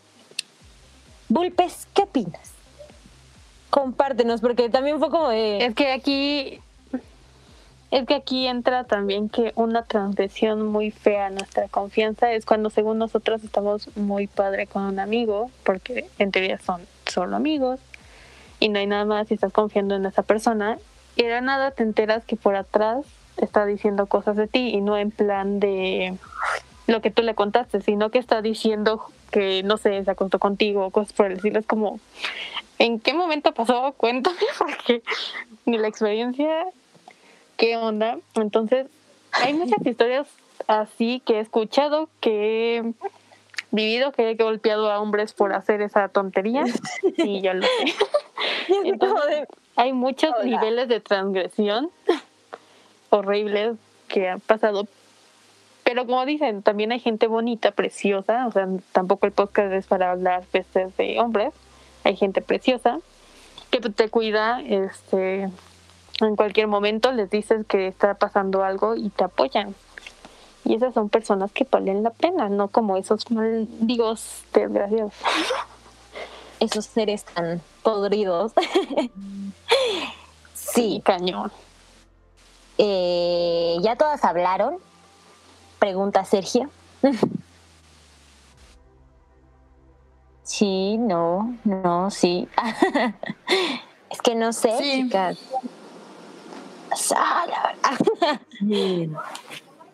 Bulpes, ¿qué opinas? Compártenos, porque también fue como de... Es que aquí... Es que aquí entra también que una transgresión muy fea a nuestra confianza es cuando según nosotros estamos muy padre con un amigo, porque en teoría son solo amigos, y no hay nada más si estás confiando en esa persona y de nada te enteras que por atrás está diciendo cosas de ti y no en plan de lo que tú le contaste, sino que está diciendo que, no sé, se acostó contigo cosas por el estilo. Es como, ¿en qué momento pasó? Cuéntame, porque ni la experiencia, ¿qué onda? Entonces, hay muchas historias así que he escuchado, que he vivido, que he golpeado a hombres por hacer esa tontería y ya lo sé. Entonces, hay muchos niveles de transgresión horribles que han pasado. Pero como dicen, también hay gente bonita, preciosa. O sea, tampoco el podcast es para hablar veces de hombres. Hay gente preciosa que te cuida, este, en cualquier momento les dices que está pasando algo y te apoyan. Y esas son personas que valen la pena, no como esos maldigos desgraciados. Esos seres tan podridos. sí, cañón. Eh, ¿Ya todas hablaron? Pregunta Sergio. sí, no, no, sí. es que no sé, chicas.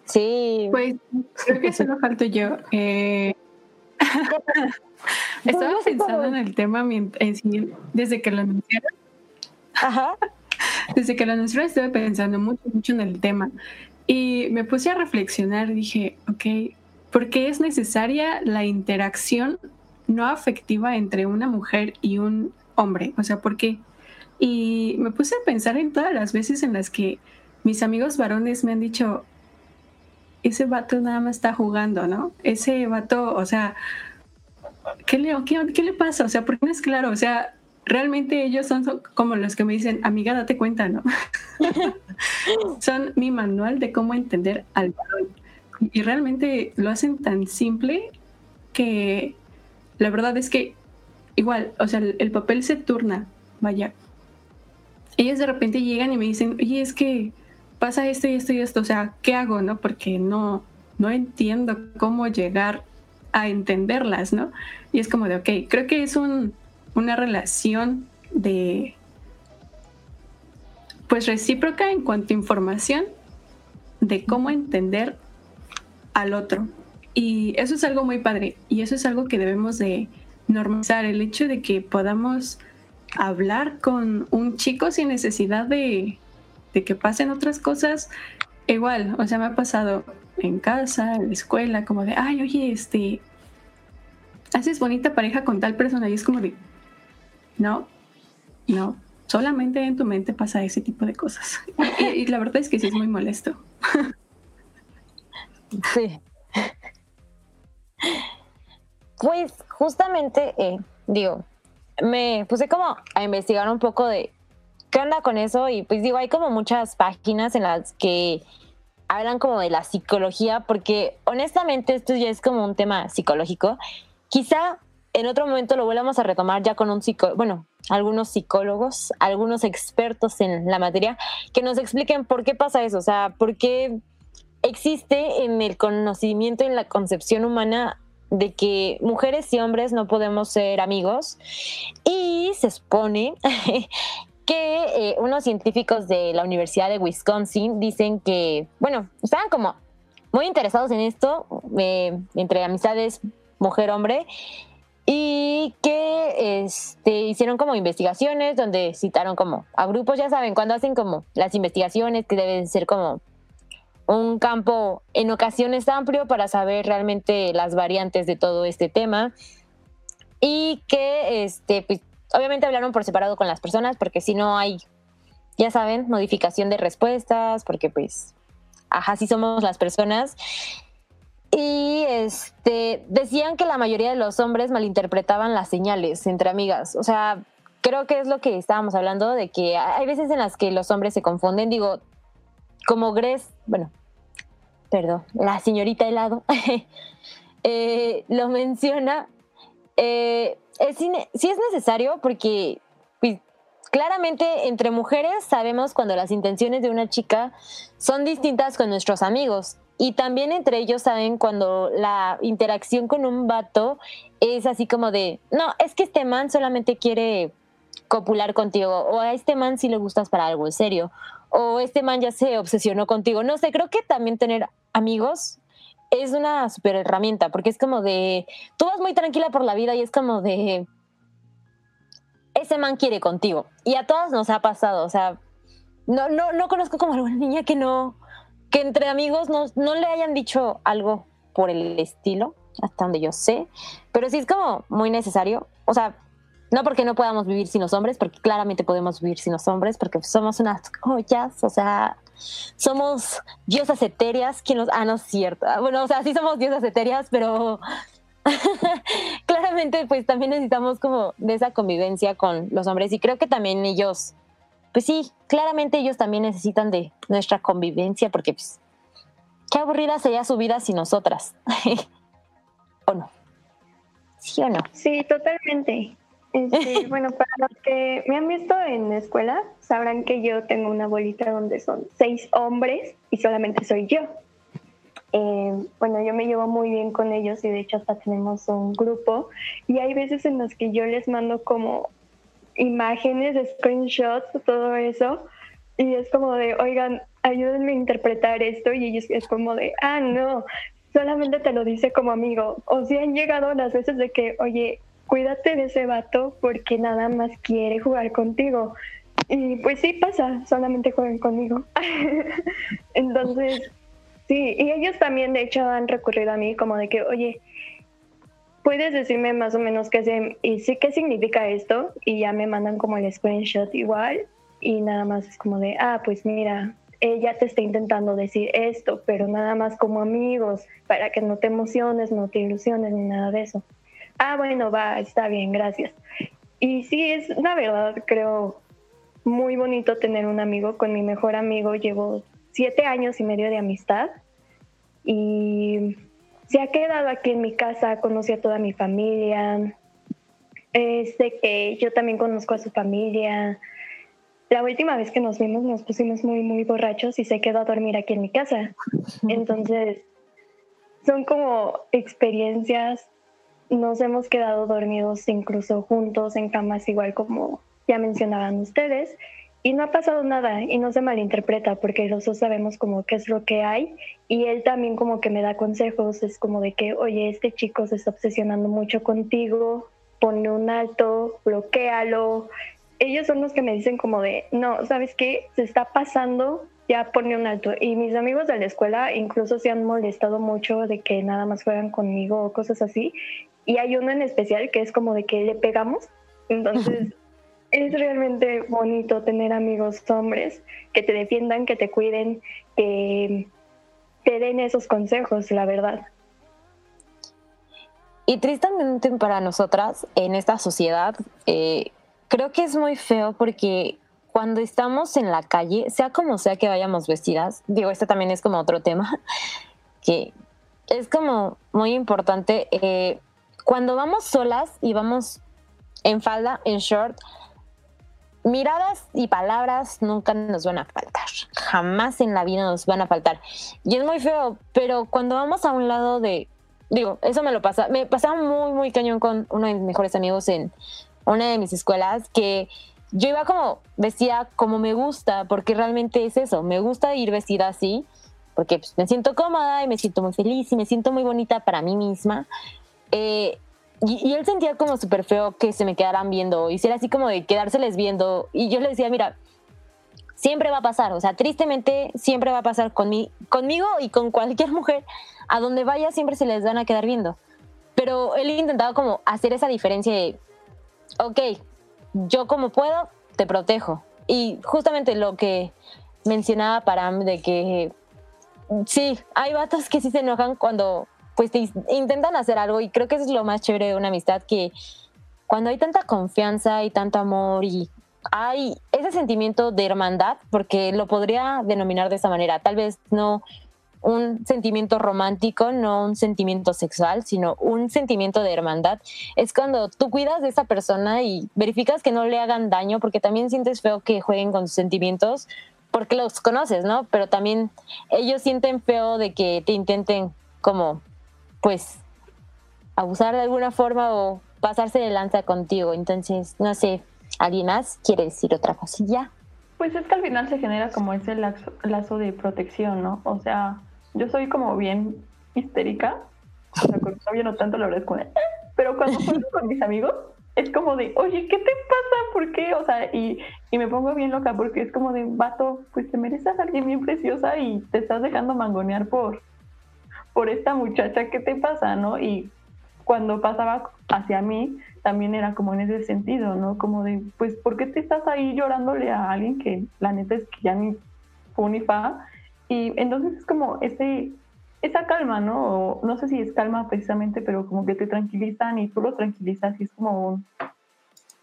sí. Pues creo que solo falto yo. Eh... Estaba pensando en el tema desde que lo anunciaron. Ajá. Desde que lo anunciaron estuve pensando mucho, mucho en el tema. Y me puse a reflexionar, dije, ok, ¿por qué es necesaria la interacción no afectiva entre una mujer y un hombre? O sea, ¿por qué? Y me puse a pensar en todas las veces en las que mis amigos varones me han dicho, ese vato nada más está jugando, ¿no? Ese vato, o sea, ¿qué le, qué, le pasa? O sea, ¿por qué no es claro? O sea, realmente ellos son, como los que me dicen, amiga, date cuenta, ¿no? son mi manual de cómo entender al varón. Y realmente lo hacen tan simple que la verdad es que igual, o sea, el, papel se turna, vaya. Ellos de repente llegan y me dicen, oye, es que pasa esto y esto y esto, o sea, ¿qué hago, no? Porque no, no entiendo cómo llegar a entenderlas, ¿no? Y es como de, ok, creo que es un, una relación de, pues recíproca en cuanto a información de cómo entender al otro. Y eso es algo muy padre y eso es algo que debemos de normalizar, el hecho de que podamos hablar con un chico sin necesidad de, de que pasen otras cosas. Igual, o sea, me ha pasado en casa, en la escuela, como de, ay, oye, este, haces bonita pareja con tal persona y es como de, no, no, solamente en tu mente pasa ese tipo de cosas. Y, la verdad es que sí es muy molesto. Sí. Pues justamente, eh, digo, me puse como a investigar un poco de qué onda con eso y pues digo, hay como muchas páginas en las que hablan como de la psicología, porque honestamente esto ya es como un tema psicológico. Quizá en otro momento lo volvamos a retomar ya con un psicólogo, bueno, algunos psicólogos, algunos expertos en la materia, que nos expliquen por qué pasa eso, o sea, por qué existe en el conocimiento, en la concepción humana de que mujeres y hombres no podemos ser amigos. Y se supone que eh, unos científicos de la Universidad de Wisconsin dicen que, bueno, estaban como muy interesados en esto, eh, entre amistades mujer-hombre, y que este, hicieron como investigaciones donde citaron como a grupos, ya saben, cuando hacen como las investigaciones que deben ser como un campo en ocasiones amplio para saber realmente las variantes de todo este tema. Y que este pues, obviamente hablaron por separado con las personas porque si no hay ya saben modificación de respuestas porque pues ajá sí somos las personas y este decían que la mayoría de los hombres malinterpretaban las señales entre amigas. O sea, creo que es lo que estábamos hablando, de que hay veces en las que los hombres se confunden. Digo, como Gres, bueno, perdón, la señorita helado eh, lo menciona. Eh, es, sí es necesario porque pues, claramente entre mujeres sabemos cuando las intenciones de una chica son distintas con nuestros amigos y también entre ellos saben cuando la interacción con un vato es así como de, no, es que este man solamente quiere copular contigo, o a este man sí le gustas para algo en serio, o este man ya se obsesionó contigo. No sé, creo que también tener amigos es una super herramienta, porque es como de, tú vas muy tranquila por la vida y es como de, ese man quiere contigo. Y a todas nos ha pasado, o sea, no, no, no conozco como alguna niña que no, que entre amigos no, no le hayan dicho algo por el estilo, hasta donde yo sé, pero sí es como muy necesario, o sea, no porque no podamos vivir sin los hombres, porque claramente podemos vivir sin los hombres, porque somos unas joyas, o sea, somos diosas etéreas, que nos, ah, no es cierto, bueno, o sea, sí somos diosas etéreas, pero claramente pues también necesitamos como de esa convivencia con los hombres y creo que también ellos pues sí, claramente ellos también necesitan de nuestra convivencia porque pues, qué aburrida sería su vida sin nosotras. ¿O no? ¿Sí o no? Sí, totalmente. Este, bueno, para los que me han visto en la escuela, sabrán que yo tengo una bolita donde son seis hombres y solamente soy yo. Eh, bueno, yo me llevo muy bien con ellos y de hecho hasta tenemos un grupo y hay veces en las que yo les mando como imágenes, screenshots, todo eso. Y es como de, oigan, ayúdenme a interpretar esto. Y ellos es como de, ah, no, solamente te lo dice como amigo. O si han llegado las veces de que, oye, cuídate de ese vato porque nada más quiere jugar contigo. Y pues sí pasa, solamente juegan conmigo. Entonces, sí, y ellos también de hecho han recurrido a mí como de que, oye, puedes decirme más o menos qué, qué significa esto y ya me mandan como el screenshot igual y nada más es como de, ah, pues mira, ella te está intentando decir esto, pero nada más como amigos, para que no te emociones, no te ilusiones ni nada de eso. Ah, bueno, va, está bien, gracias. Y sí, es la verdad, creo, muy bonito tener un amigo. Con mi mejor amigo llevo siete años y medio de amistad y se ha quedado aquí en mi casa, conocí a toda mi familia, eh, sé que yo también conozco a su familia. La última vez que nos vimos nos pusimos muy, muy borrachos y se quedó a dormir aquí en mi casa. Entonces, son como experiencias. Nos hemos quedado dormidos incluso juntos en camas igual como ya mencionaban ustedes y no ha pasado nada y no se malinterpreta porque los dos sabemos como qué es lo que hay y él también como que me da consejos, es como de que, oye, este chico se está obsesionando mucho contigo, ponle un alto, bloquealo. Ellos son los que me dicen como de, no, ¿sabes qué? Se está pasando, ya ponle un alto. Y mis amigos de la escuela incluso se han molestado mucho de que nada más juegan conmigo o cosas así. Y hay uno en especial que es como de que le pegamos. Entonces es realmente bonito tener amigos hombres que te defiendan, que te cuiden, que te den esos consejos, la verdad. Y tristemente para nosotras, en esta sociedad, eh, creo que es muy feo porque cuando estamos en la calle, sea como sea que vayamos vestidas, digo, este también es como otro tema, que es como muy importante, eh, cuando vamos solas y vamos en falda, en short, miradas y palabras nunca nos van a faltar. Jamás en la vida nos van a faltar. Y es muy feo, pero cuando vamos a un lado de. Digo, eso me lo pasa. Me pasaba muy, muy cañón con uno de mis mejores amigos en una de mis escuelas que yo iba como vestida como me gusta, porque realmente es eso. Me gusta ir vestida así, porque pues, me siento cómoda y me siento muy feliz y me siento muy bonita para mí misma. Eh, y, él sentía como súper feo que se me quedaran viendo, y así como de quedárseles viendo. Y yo le decía, mira, siempre va a pasar, o sea, tristemente siempre va a pasar con conmigo y con cualquier mujer, a donde vaya siempre se les van a quedar viendo. Pero él intentaba como hacer esa diferencia de, ok, yo como puedo, te protejo. Y justamente lo que mencionaba Param de que sí, hay vatos que sí se enojan cuando pues te intentan hacer algo y creo que eso es lo más chévere de una amistad, que cuando hay tanta confianza y tanto amor y hay ese sentimiento de hermandad, porque lo podría denominar de esa manera, tal vez no un sentimiento romántico, no un sentimiento sexual, sino un sentimiento de hermandad. Es cuando tú cuidas de esa persona y verificas que no le hagan daño, porque también sientes feo que jueguen con tus sentimientos, porque los conoces, ¿no? Pero también ellos sienten feo de que te intenten como pues abusar de alguna forma o pasarse de lanza contigo. Entonces, no sé, ¿alguien más quiere decir otra cosilla? Pues es que al final se genera como ese lazo, de protección, ¿no? O sea, yo soy como bien histérica, o sea, con mi novio no tanto, la verdad es como, eh", pero cuando juego con mis amigos, es como de, oye, ¿qué te pasa? ¿Por qué? O sea, y, y, me pongo bien loca porque es como de, vato, pues te mereces alguien bien preciosa y te estás dejando mangonear por, por esta muchacha, ¿qué te pasa? ¿no? Y cuando pasaba hacia mí, también era como en ese sentido, ¿no? Como de, pues, ¿por qué te estás ahí llorándole a alguien que la neta es que ya ni fu ni fa? Y entonces es como ese, esa calma, ¿no? no sé si es calma precisamente, pero como que te tranquilizan y tú lo tranquilizas y es como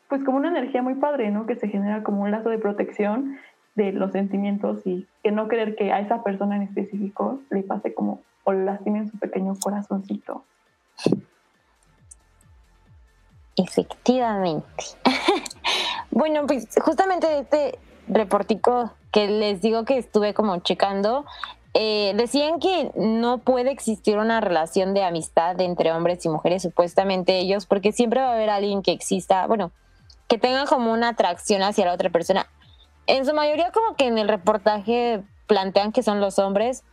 pues como una energía muy padre, ¿no? Que se genera como un lazo de protección de los sentimientos y que no querer que a esa persona en específico le pase como o lastimen su pequeño corazoncito. Efectivamente. bueno, pues justamente este reportico que les digo que estuve como checando, eh, decían que no puede existir una relación de amistad entre hombres y mujeres, supuestamente ellos, porque siempre va a haber alguien que exista, bueno, que tenga como una atracción hacia la otra persona. En su mayoría como que en el reportaje plantean que son los hombres,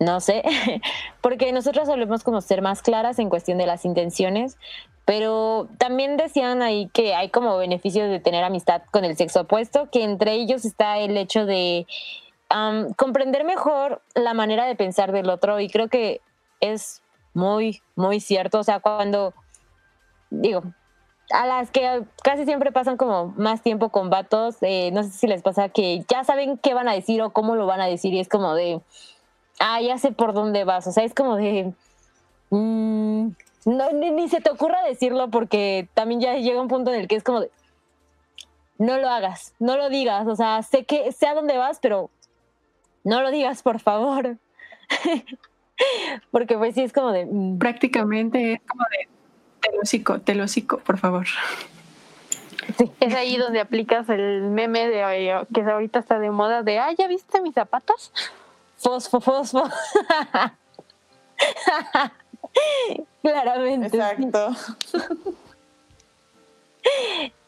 no sé, porque nosotros solemos como ser más claras en cuestión de las intenciones, pero también decían ahí que hay como beneficios de tener amistad con el sexo opuesto, que entre ellos está el hecho de comprender mejor la manera de pensar del otro y creo que es muy, muy cierto, o sea, cuando digo, a las que casi siempre pasan como más tiempo con vatos, eh, no sé si les pasa que ya saben qué van a decir o cómo lo van a decir y es como de ah, ya sé por dónde vas. O sea, es como de. Mm, no, ni, se te ocurra decirlo porque también ya llega un punto en el que es como de. No lo hagas, no lo digas. O sea, sé que sé a dónde vas, pero no lo digas, por favor. porque pues sí es como de. Mm. Prácticamente es como de. Telosico, telosico, por favor. Sí. Es ahí donde aplicas el meme de que ahorita está de moda de, ah, ¿ya viste mis zapatos? Fosfo, fosfo. Claramente. Exacto.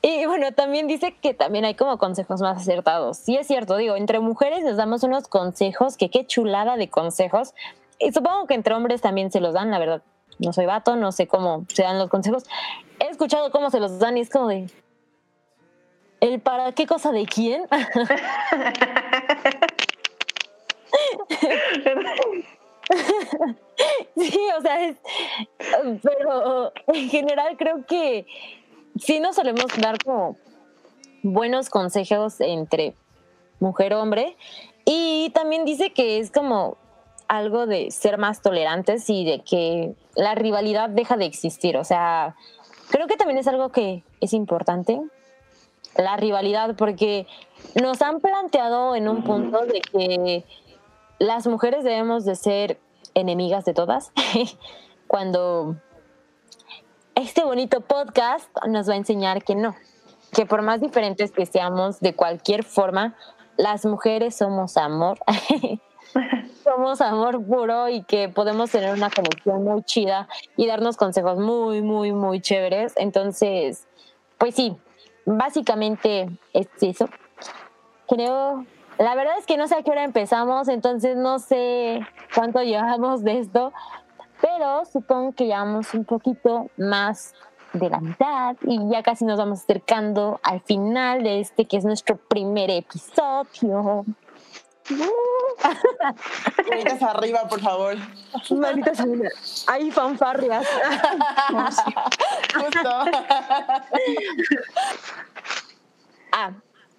Y bueno, también dice que también hay como consejos más acertados. Sí es cierto, digo, entre mujeres les damos unos consejos, que qué chulada de consejos. Y supongo que entre hombres también se los dan, la verdad. No soy vato, no sé cómo se dan los consejos. He escuchado cómo se los dan y es como de... ¿El para qué cosa de quién? sí, o sea, pero en general creo que sí nos solemos dar como buenos consejos entre mujer-hombre y también dice que es como algo de ser más tolerantes y de que la rivalidad deja de existir. O sea, creo que también es algo que es importante, la rivalidad, porque nos han planteado en un punto de que las mujeres debemos de ser enemigas de todas, cuando este bonito podcast nos va a enseñar que no, que por más diferentes que seamos de cualquier forma, las mujeres somos amor. somos amor puro y que podemos tener una conexión muy chida y darnos consejos muy, muy, muy chéveres. Entonces, pues sí, básicamente es eso. Creo, la verdad es que no sé a qué hora empezamos, entonces no sé cuánto llevamos de esto, pero supongo que llevamos un poquito más de la mitad y ya casi nos vamos acercando al final de este que es nuestro primer episodio. Manitas arriba, por favor. Manitas arriba. Hay fanfarrias. Justo. ah,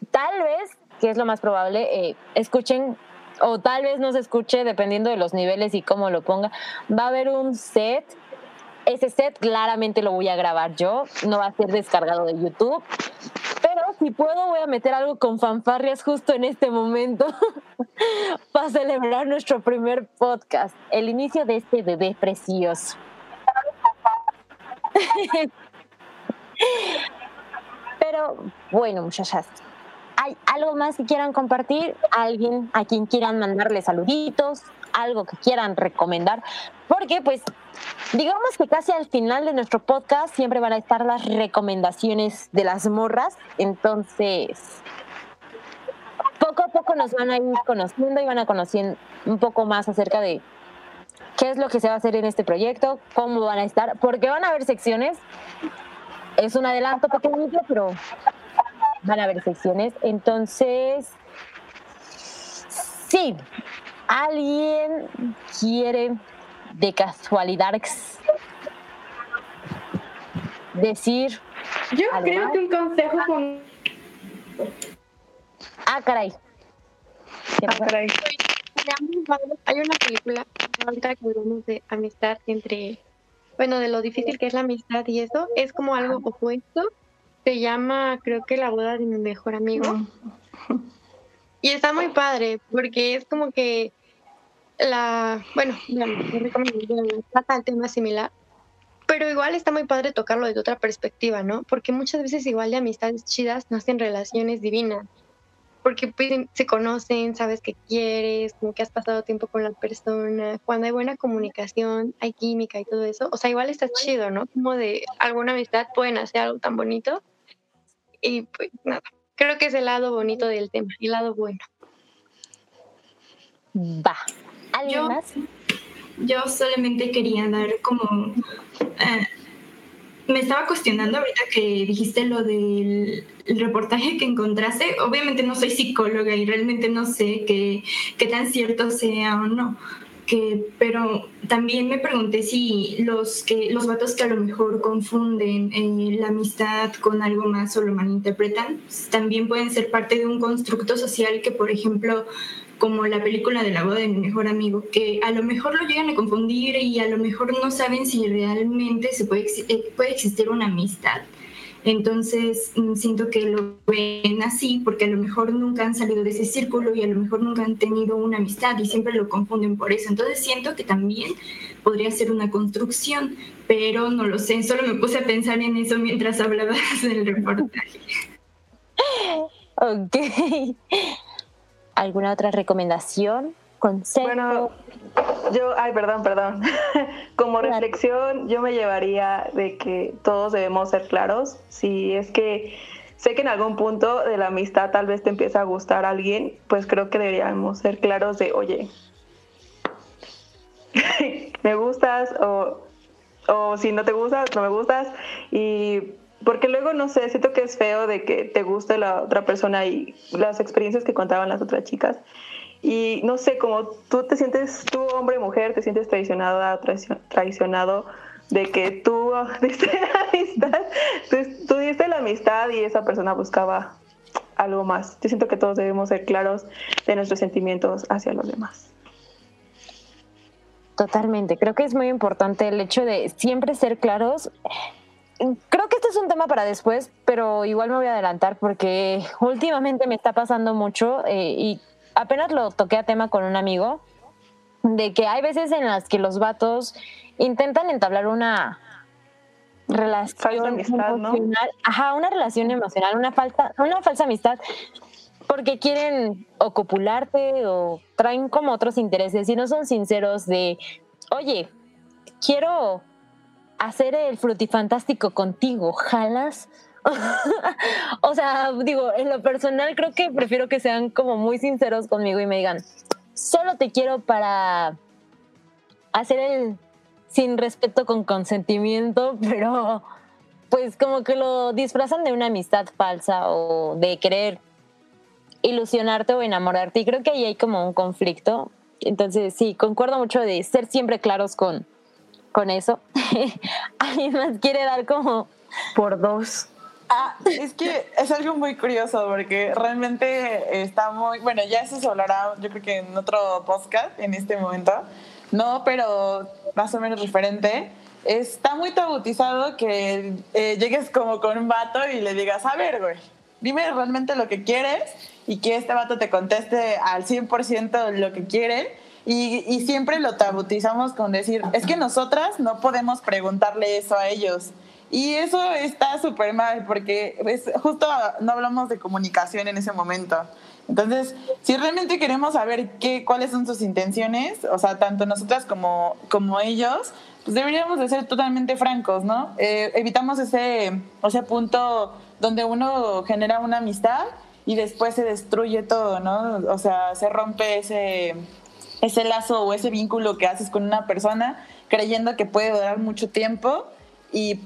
tal vez, que es lo más probable, eh, escuchen o tal vez no se escuche dependiendo de los niveles y cómo lo ponga. Va a haber un set. Ese set claramente lo voy a grabar yo, no va a ser descargado de YouTube. Pero si puedo voy a meter algo con fanfarrias justo en este momento para celebrar nuestro primer podcast, el inicio de este bebé precioso. Pero bueno, muchachas, ¿Hay algo más que quieran compartir? ¿Alguien a quien quieran mandarle saluditos? ¿Algo que quieran recomendar? Porque pues digamos que casi al final de nuestro podcast siempre van a estar las recomendaciones de las morras. Entonces, poco a poco nos van a ir conociendo y van a conocer un poco más acerca de qué es lo que se va a hacer en este proyecto, cómo van a estar, porque van a haber secciones. Es un adelanto pequeñito, pero van a haber secciones. Entonces, sí, alguien quiere de casualidad decir. Yo creo que un consejo con. Ah, caray. Ah, caray. Hay una película, ahorita que hablamos de amistad entre, bueno, de lo difícil que es la amistad y eso, es como algo opuesto se llama, creo que La boda de mi mejor amigo. Y está muy padre, porque es como que la, bueno, trata el tema similar, pero igual está muy padre tocarlo desde otra perspectiva, ¿no? Porque muchas veces igual de amistades chidas nacen relaciones divinas, porque pues, se conocen, sabes que quieres, como que has pasado tiempo con la persona, cuando hay buena comunicación, hay química y todo eso, o sea, igual está chido, ¿no? Como de alguna amistad pueden hacer algo tan bonito y pues nada, creo que es el lado bonito del tema, el lado bueno. Va. ¿Alguien yo, más? Yo solamente quería dar como... Eh, me estaba cuestionando ahorita que dijiste lo del reportaje que encontraste. Obviamente no soy psicóloga y realmente no sé qué, qué tan cierto sea o no pero también me pregunté si los que los vatos que a lo mejor confunden eh, la amistad con algo más o lo malinterpretan, también pueden ser parte de un constructo social que, por ejemplo, como la película de la boda de mi mejor amigo, que a lo mejor lo llegan a confundir y a lo mejor no saben si realmente se puede, eh, puede existir una amistad. Entonces mm, siento que lo ven así porque a lo mejor nunca han salido de ese círculo y a lo mejor nunca han tenido una amistad y siempre lo confunden por eso. Entonces siento que también podría ser una construcción, pero no lo sé, solo me puse a pensar en eso mientras hablabas del reportaje. Ok. ¿Alguna otra recomendación? Bueno, yo, ay, perdón, perdón. Como reflexión, yo me llevaría de que todos debemos ser claros. Si es que sé que en algún punto de la amistad tal vez te empieza a gustar alguien, pues creo que deberíamos ser claros de, oye, me gustas o, o si no te gustas, no me gustas. Y porque luego, no sé, siento que es feo de que te guste la otra persona y las experiencias que contaban las otras chicas y no sé, como tú te sientes, tú hombre mujer, te sientes traicionada, traicionado de que tú diste la amistad, tú, la amistad y esa persona buscaba algo más. Yo siento que todos debemos ser claros de nuestros sentimientos hacia los demás. Totalmente. Creo que es muy importante el hecho de siempre ser claros. Creo que este es un tema para después, pero igual me voy a adelantar porque últimamente me está pasando mucho eh, y apenas lo toqué a tema con un amigo de que hay veces en las que los vatos intentan entablar una relación emocional, ajá, una relación emocional, una falta, una falsa amistad, porque quieren o copularte o traen como otros intereses y no son sinceros de, oye, quiero hacer el frutifantástico contigo, jalas. o sea, digo, en lo personal creo que prefiero que sean como muy sinceros conmigo y me digan, solo te quiero para hacer el sin respeto con consentimiento, pero pues como que lo disfrazan de una amistad falsa o de querer ilusionarte o enamorarte. Y creo que ahí hay como un conflicto. Entonces, sí, concuerdo mucho de ser siempre claros con, con eso. ¿Alguien más quiere dar como por dos? Ah, es que es algo muy curioso porque realmente está muy, bueno, ya eso se hablará yo creo que en otro podcast en este momento, no, pero más o menos diferente. Está muy tabutizado que eh, llegues como con un vato y le digas, a ver, güey, dime realmente lo que quieres y que este vato te conteste al 100% lo que quiere. Y, y, siempre lo tabutizamos con decir, es que nosotras no podemos preguntarle eso a ellos. Y eso está súper mal porque es, justo no hablamos de comunicación en ese momento. Entonces, si realmente queremos saber qué, cuáles son sus intenciones, o sea, tanto nosotras como, como ellos, pues deberíamos de ser totalmente francos, ¿no? Eh, evitamos ese, ese punto donde uno genera una amistad y después se destruye todo, ¿no? O sea, se rompe ese, ese lazo o ese vínculo que haces con una persona creyendo que puede durar mucho tiempo y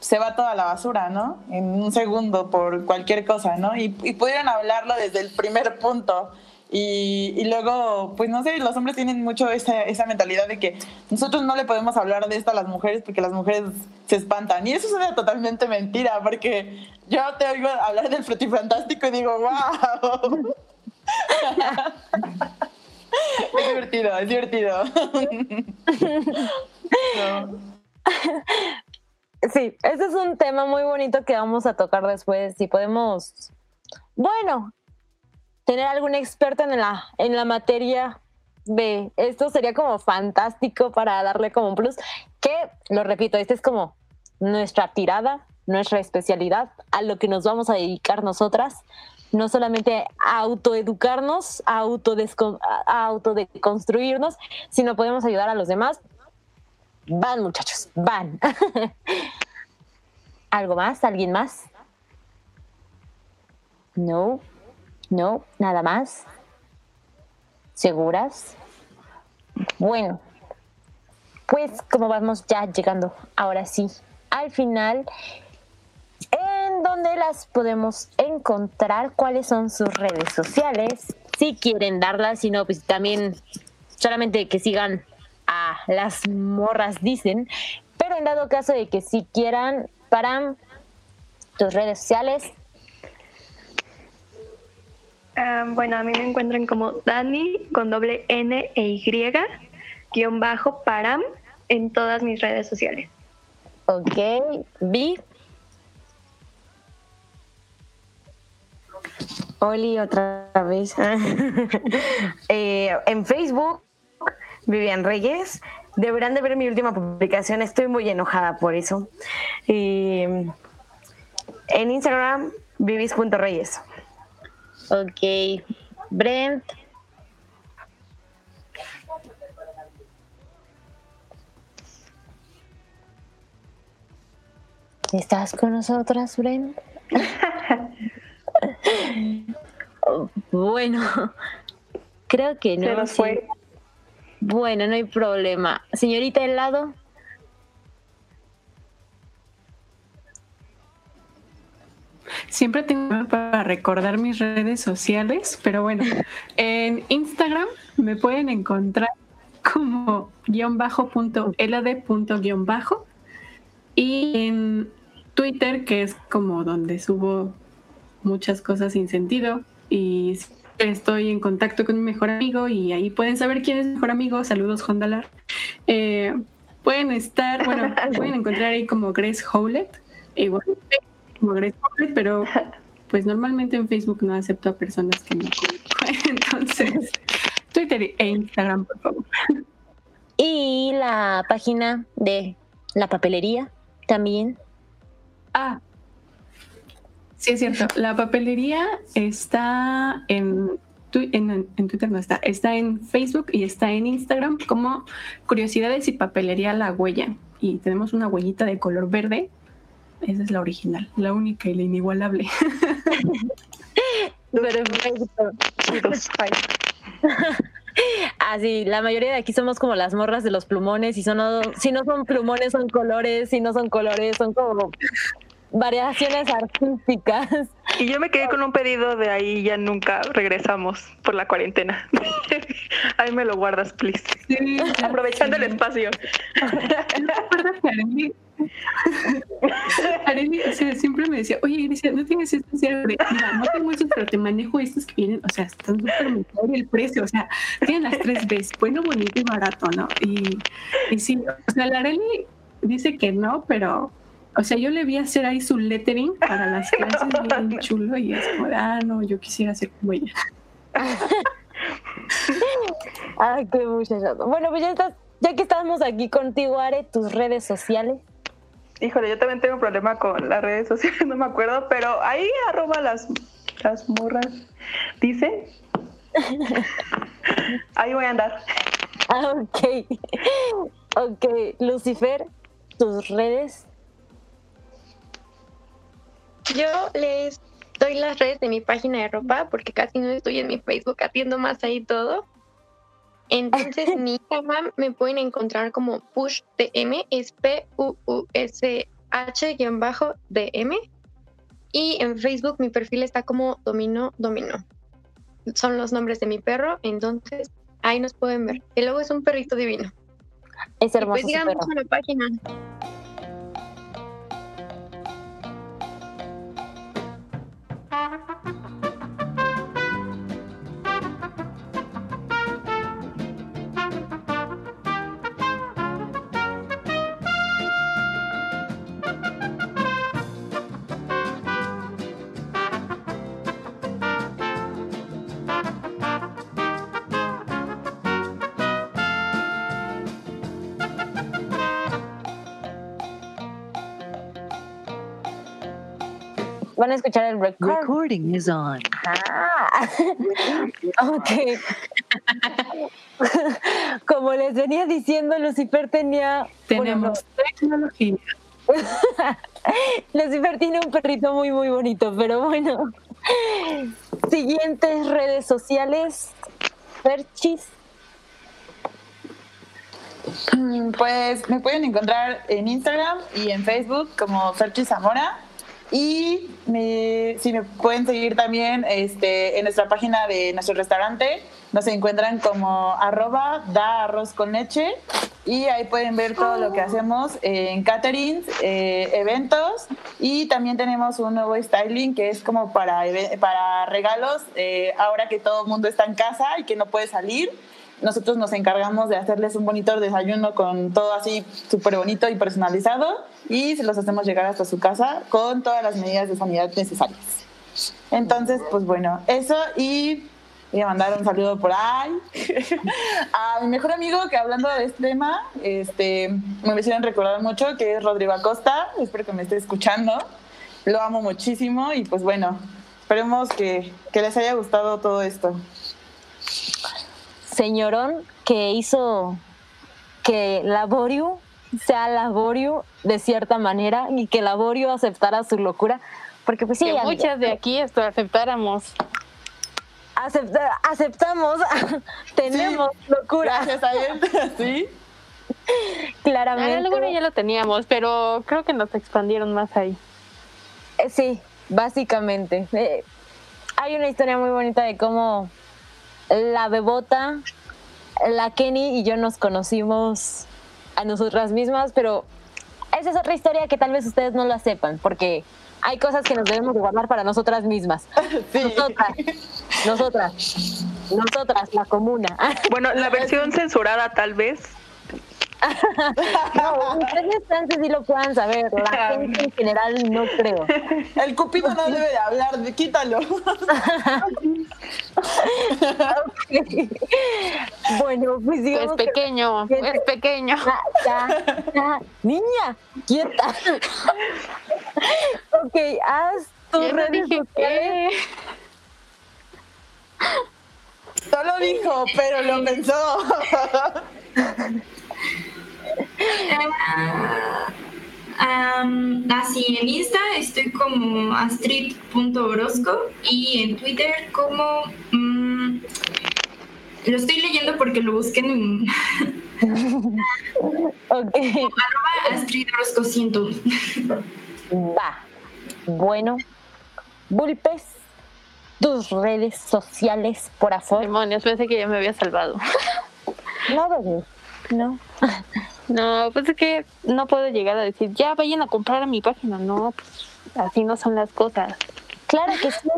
se va toda la basura, ¿no? En un segundo por cualquier cosa, ¿no? Y, pudieran hablarlo desde el primer punto. Y, y, luego, pues no sé, los hombres tienen mucho esa, esa, mentalidad de que nosotros no le podemos hablar de esto a las mujeres porque las mujeres se espantan. Y eso es una totalmente mentira, porque yo te oigo hablar del frutifrantástico y digo, wow. es divertido, es divertido. no. Sí, ese es un tema muy bonito que vamos a tocar después. Si podemos, bueno, tener algún experto en la, en la materia de esto sería como fantástico para darle como un plus. Que, lo repito, esta es como nuestra tirada, nuestra especialidad, a lo que nos vamos a dedicar nosotras. No solamente a autoeducarnos, a, a sino podemos ayudar a los demás Van, muchachos, van. ¿Algo más? ¿Alguien más? No, no, nada más. ¿Seguras? Bueno, pues como vamos ya llegando, ahora sí, al final, en donde las podemos encontrar, cuáles son sus redes sociales, si quieren darlas, si no, pues también solamente que sigan las morras dicen, pero en dado caso de que si quieran, para tus redes sociales. Ah, bueno, a mí me encuentran como Dani con doble N e Y guion bajo param en todas mis redes sociales. Ok, Vi. Oli, otra vez. Eh, en Facebook Vivian Reyes. Deberán de ver mi última publicación, estoy muy enojada por eso. en Instagram, vivis.reyes. Ok. Brent. ¿Estás con nosotras, Brent? bueno, creo que no. Se nos fue. Bueno, no hay problema. Señorita helado. Siempre tengo para recordar mis redes sociales, pero bueno, en Instagram me pueden encontrar como guion bajo punto punto guion bajo y en Twitter que es como donde subo muchas cosas sin sentido y estoy en contacto con mi mejor amigo y ahí pueden saber quién es mi mejor amigo. Saludos, Hondalar. Eh, pueden estar, bueno, pueden encontrar ahí como Grace Howlett, igual como Grace Howlett, pero pues normalmente en Facebook no acepto a personas que no conozco. Entonces, Twitter e Instagram, por favor. Y la página de la papelería también. Ah, sí es cierto. La papelería está en, en, en, Twitter, no está, está en Facebook y está en Instagram como Curiosidades y Papelería La Huella. Y tenemos una huellita de color verde. Esa es la original, la única y la inigualable. Perfecto. Así, la mayoría de aquí somos como las morras de los plumones y son, si no son plumones son colores, si no son colores son como variaciones artísticas. Y yo me quedé con un pedido de ahí ya nunca regresamos por la cuarentena. ahí me lo guardas, please. Aprovechando el espacio. Arely siempre me decía, oye, Grecia, ¿no tienes esto? Mira, no tengo estos, pero te manejo estos que vienen, o sea, están súper mejor el precio, o sea, tienen las tres veces, bueno, bonito y barato, ¿no? Y, y sí, o sea, la Arely dice que no, pero o sea, yo le vi hacer ahí su lettering para las clases bien chulo y es como, ah, no, yo quisiera ser como ella. Ay, qué muchacho. Bueno, pues ya estás, ya que estamos aquí contigo, Are, tus redes sociales. Híjole, yo también tengo un problema con las redes sociales, no me acuerdo, pero ahí arroba las, las morras. ¿Dice? ahí voy a andar. Ah, ok. Ok, Lucifer, tus redes. Yo les doy las redes de mi página de ropa porque casi no estoy en mi Facebook, atiendo más ahí todo. Entonces, en Instagram me pueden encontrar como PushDM, es P-U-U-S-H-DM. Y en Facebook mi perfil está como Domino Domino. Son los nombres de mi perro, entonces ahí nos pueden ver. Y luego es un perrito divino. Es hermoso. Y pues la página. Van a escuchar el record. Recording is on. Ah, ok. Como les venía diciendo, Lucifer tenía. Tenemos tecnología. Lucifer tiene un perrito muy, muy bonito, pero bueno. Siguientes redes sociales. Perchis. Pues me pueden encontrar en Instagram y en Facebook como Ferchis Zamora. Y me, si me pueden seguir también este, en nuestra página de nuestro restaurante, nos encuentran como arroba da arroz con leche. Y ahí pueden ver todo lo que hacemos en caterings, eh, eventos. Y también tenemos un nuevo styling que es como para, para regalos eh, ahora que todo el mundo está en casa y que no puede salir nosotros nos encargamos de hacerles un bonito desayuno con todo así súper bonito y personalizado y se los hacemos llegar hasta su casa con todas las medidas de sanidad necesarias. Entonces, pues bueno, eso y voy a mandar un saludo por ahí a mi mejor amigo que hablando de este tema, este, me hicieron recordar mucho, que es Rodrigo Acosta, espero que me esté escuchando, lo amo muchísimo y pues bueno, esperemos que, que les haya gustado todo esto señorón que hizo que Laborio sea Laborio de cierta manera y que Laborio aceptara su locura. Porque pues sí, que muchas de aquí esto aceptáramos. aceptamos, tenemos locura. Gracias a él, sí. Claramente. Alguno ya lo teníamos, pero creo que nos expandieron más ahí. Eh, sí, básicamente. Eh, hay una historia muy bonita de cómo la bebota, la Kenny y yo nos conocimos a nosotras mismas, pero esa es otra historia que tal vez ustedes no la sepan, porque hay cosas que nos debemos guardar para nosotras mismas. Sí. Nosotras. Nosotras, la comuna. Bueno, la versión censurada tal vez. no, ustedes antes sí lo puedan saber. La gente en general no creo. El cupido no debe de hablar, de- quítalo. Bueno, pues Es digamos que- pequeño, es pequeño. Ya, ya, ya. Niña, quieta. ok, haz tus no redes dije sociales. No lo dijo, pero lo pensó. Am, así en Insta estoy como astrid.orozco y en Twitter como mm, lo estoy leyendo porque lo busqué en Ok. arroba Astrid Orozco 101. Va. Bueno, Bulpes, tus redes sociales, por favor. Demonios, pensé que ya me había salvado. No. No. No, pues es que no puedo llegar a decir, ya vayan a comprar a mi página. No, pues así no son las cosas. Claro que sí.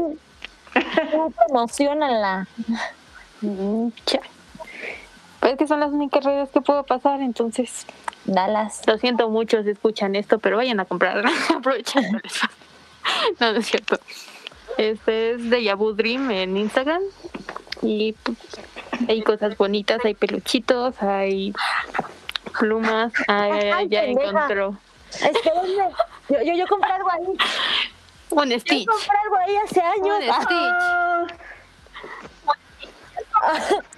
Promocionala. Mm. Pues es que son las únicas redes que puedo pasar, entonces. Dalas. Lo siento mucho si escuchan esto, pero vayan a comprar. Espacio. No, no es cierto. Este es de Yabu Dream en Instagram. Y pues, hay cosas bonitas, hay peluchitos, hay plumas, Ay, ya pendeja. encontró Espérenme. Yo, yo, yo compré algo ahí. un Yo Stitch. compré algo ahí hace años. Un Stitch.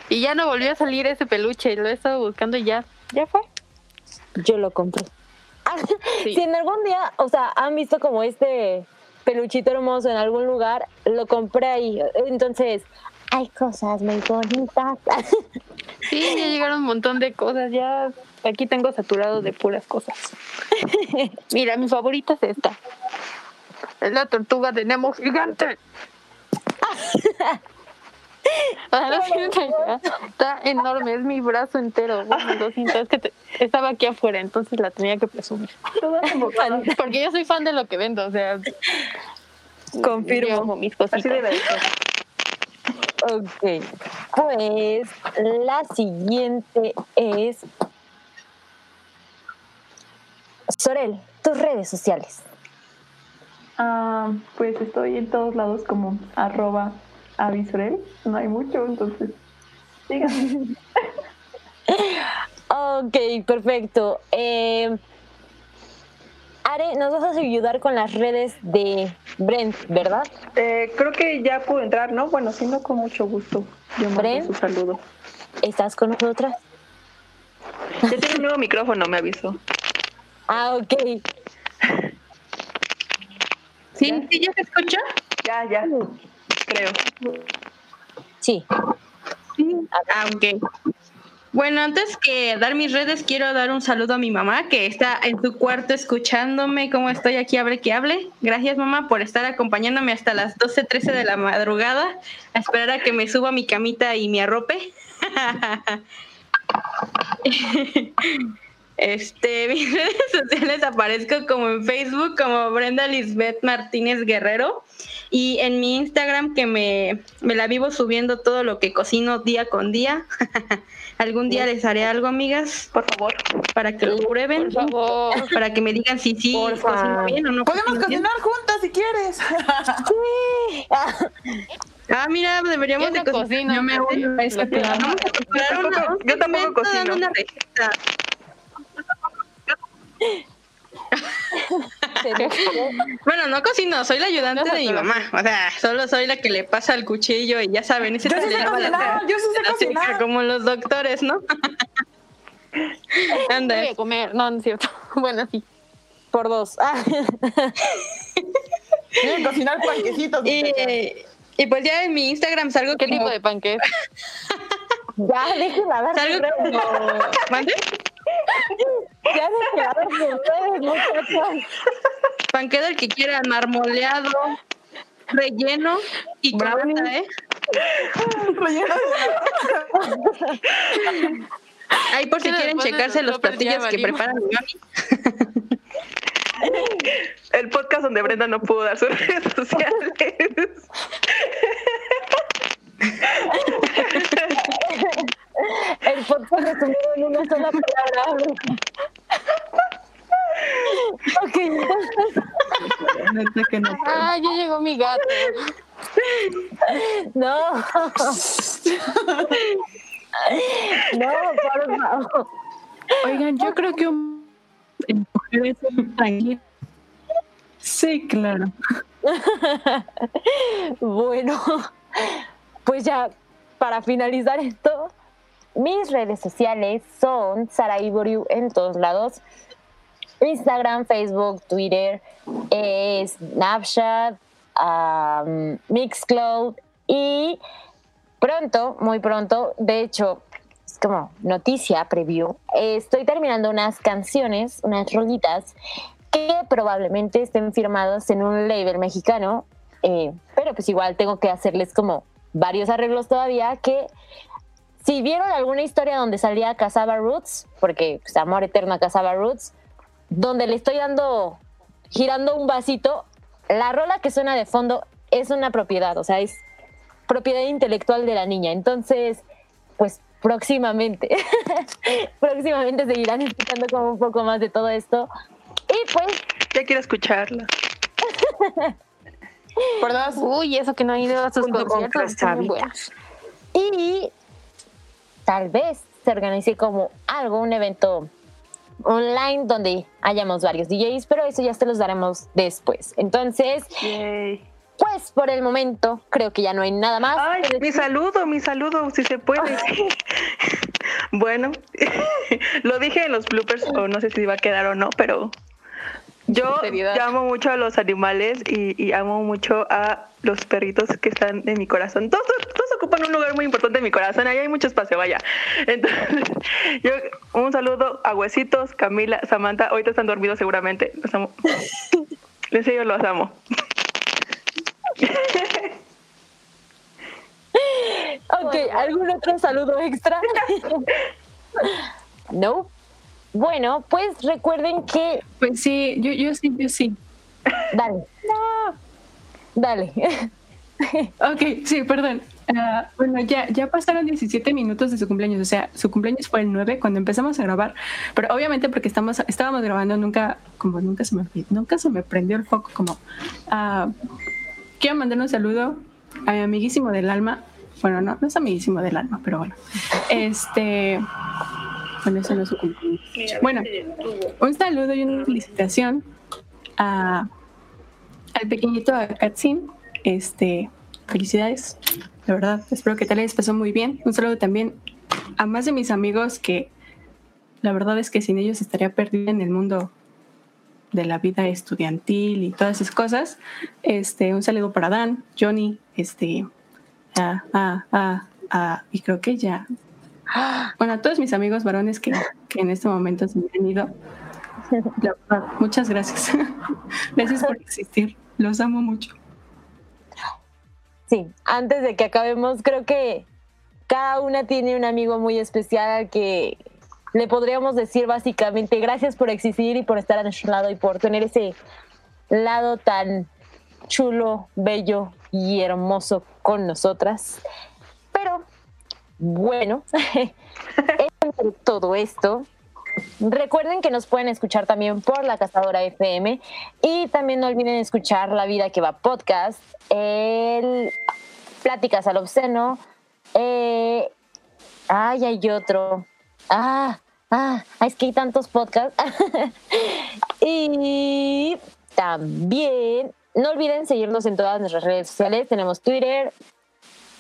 Y ya no volvió a salir ese peluche, lo he estado buscando y ya, ya fue. Yo lo compré. Si en algún día, o sea, han visto como este peluchito hermoso en algún lugar, lo compré ahí. Entonces, hay cosas muy bonitas. Sí, ya llegaron un montón de cosas, ya aquí tengo saturado de puras cosas. Mira, mi favorita es esta. Es la tortuga de Nemo gigante. Ah, está- enorme, es mi brazo entero. Bueno, lo siento, es que te- estaba aquí afuera, entonces la tenía que presumir. Porque yo soy fan de lo que vendo, o sea. Confirmo. mis cositas. Así debe de ser. Ok, pues la siguiente es Sorel, tus redes sociales. Ah, pues estoy en todos lados como arroba avisorel. No hay mucho, entonces díganme. Ok, perfecto. Eh, Are, nos vas a ayudar con las redes de Brent, ¿verdad? Eh, creo que ya pudo entrar, ¿no? Bueno, si no, con mucho gusto. Yo mando su saludo. ¿Estás con nosotras? Ya tiene un nuevo micrófono, me avisó. Ah, ok. ¿Sí, ¿Sí ya se escucha? Ya, ya. Creo. Sí. Ah, ok. Bueno, antes que dar mis redes, quiero dar un saludo a mi mamá que está en su cuarto escuchándome cómo estoy aquí, hable que hable. Gracias, mamá, por estar acompañándome hasta las 12, 13 de la madrugada a esperar a que me suba mi camita y me arrope. Este, mis redes sociales aparezco como en Facebook como Brenda Lisbeth Martínez Guerrero y en mi Instagram que me, me la vivo subiendo todo lo que cocino día con día. Algún día les haré algo, amigas, por favor, para que lo prueben, Por favor. para que me digan si sí cocino bien o no. Podemos bien. cocinar juntas si quieres. Ah, mira, deberíamos de cocinar. cocino, Yo me uno a este Yo una- tampoco- cocino. una receta. Bueno, no cocino, soy la ayudante de mi mamá. O sea, solo soy la que le pasa el cuchillo y ya saben, ese Yo sí sé cocinar, yo sí sé cocinar. Como los doctores, ¿no? Anda. Voy a comer, no, no es cierto. Bueno, sí. Por dos. Ah. Quieren cocinar panquecitos. Y, y pues ya en mi Instagram salgo ¿Qué como... tipo de panque? Ya, déjenla dar Salgo como... ¿Mande? Ya sus redes, muchachos. Panque del que quiera, marmoleado, relleno y Brownie. ¿eh? Relleno de- Ahí por si quieren checarse los los ya platillos que valimos. prepara mi mami. El podcast donde Brenda no pudo dar sus redes sociales. resumido en una sola palabra. ok, entonces. Ah, ya llegó mi gato. No. No, por favor. Oigan, yo creo que un mujeres. Sí, claro. Bueno, pues ya para finalizar esto, mis redes sociales son Sara Iboriu en todos lados. Instagram, Facebook, Twitter, eh, Snapchat, Mixcloud y pronto, muy pronto, de hecho, es como noticia preview, estoy terminando unas canciones, unas rolitas que probablemente estén firmados en un label mexicano, eh, pero pues igual tengo que hacerles como varios arreglos todavía que si vieron alguna historia donde salía Casaba Roots, porque pues, Amor Eterno a Casaba Roots, donde le estoy dando, girando un vasito, la rola que suena de fondo es una propiedad, o sea, es propiedad intelectual de la niña. Entonces, pues próximamente, próximamente seguirán escuchando como un poco más de todo esto. Y pues... Ya quiero escucharla. Por dos. Uy, eso que no ha ido a sus Junto con conciertos. buenos. Y tal vez se organice como algo, un evento online donde hayamos varios DJs, pero eso ya se los daremos después. Entonces, pues por el momento creo que ya no hay nada más. Ay, mi saludo, mi saludo, si se puede. bueno, lo dije en los bloopers, o no sé si va a quedar o no, pero yo amo mucho a los animales y, y amo mucho a los perritos que están en mi corazón. Todos, todos ocupan un lugar muy importante en mi corazón, ahí hay mucho espacio, vaya. Entonces, yo un saludo a Huesitos, Camila, Samantha, ahorita están dormidos seguramente. Los amo. En serio, los amo. Ok, ¿algún otro saludo extra? no. Bueno, pues recuerden que. Pues sí, yo, yo sí, yo sí. Dale. Dale. Ok, sí, perdón. Ah, bueno, ya, ya pasaron 17 minutos de su cumpleaños, o sea, su cumpleaños fue el 9 cuando empezamos a grabar, pero obviamente porque estamos, estábamos grabando, nunca, como nunca se me, nunca se me prendió el foco, como, ah, quiero mandar un saludo a mi amiguísimo del alma, bueno, no, no es amiguísimo del alma, pero bueno, este, bueno, eso no es su cumpleaños. Bueno, un saludo y una felicitación a, al pequeñito Akatsin, este, felicidades, de verdad, espero que te la hayas pasado muy bien. Un saludo también a más de mis amigos que la verdad es que sin ellos estaría perdida en el mundo de la vida estudiantil y todas esas cosas. Este, un saludo para Dan, Johnny, este, y creo que ya. Bueno, a todos mis amigos varones que, que en este momento se han ido. Muchas gracias. Gracias por existir. Los amo mucho. Sí, antes de que acabemos, creo que cada una tiene un amigo muy especial al que le podríamos decir básicamente gracias por existir y por estar a nuestro lado y por tener ese lado tan chulo, bello y hermoso con nosotras. Pero bueno, entre todo esto, recuerden que nos pueden escuchar también por la Cazadora FM y también no olviden escuchar La Vida que va podcast, el Pláticas al Obsceno, eh, ay, hay otro, ah, ah, es que hay tantos podcasts. y también no olviden seguirnos en todas nuestras redes sociales, tenemos Twitter,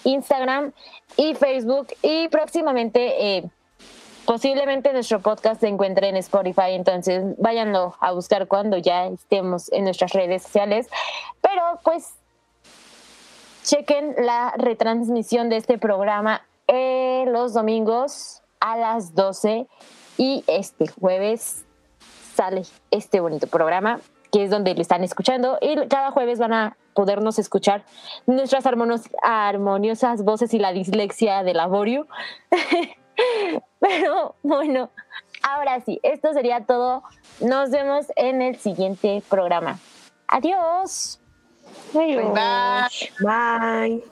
Instagram y Facebook. Y próximamente eh, posiblemente nuestro podcast se encuentre en Spotify, entonces váyanlo a buscar cuando ya estemos en nuestras redes sociales. Pero pues chequen la retransmisión de este programa eh, los domingos a las 12 y este jueves sale este bonito programa que es donde lo están escuchando. Y cada jueves van a podernos escuchar nuestras armoniosas voces y la dislexia de Laborio. Pero bueno, ahora sí, esto sería todo. Nos vemos en el siguiente programa. Adiós. Bye. Bye.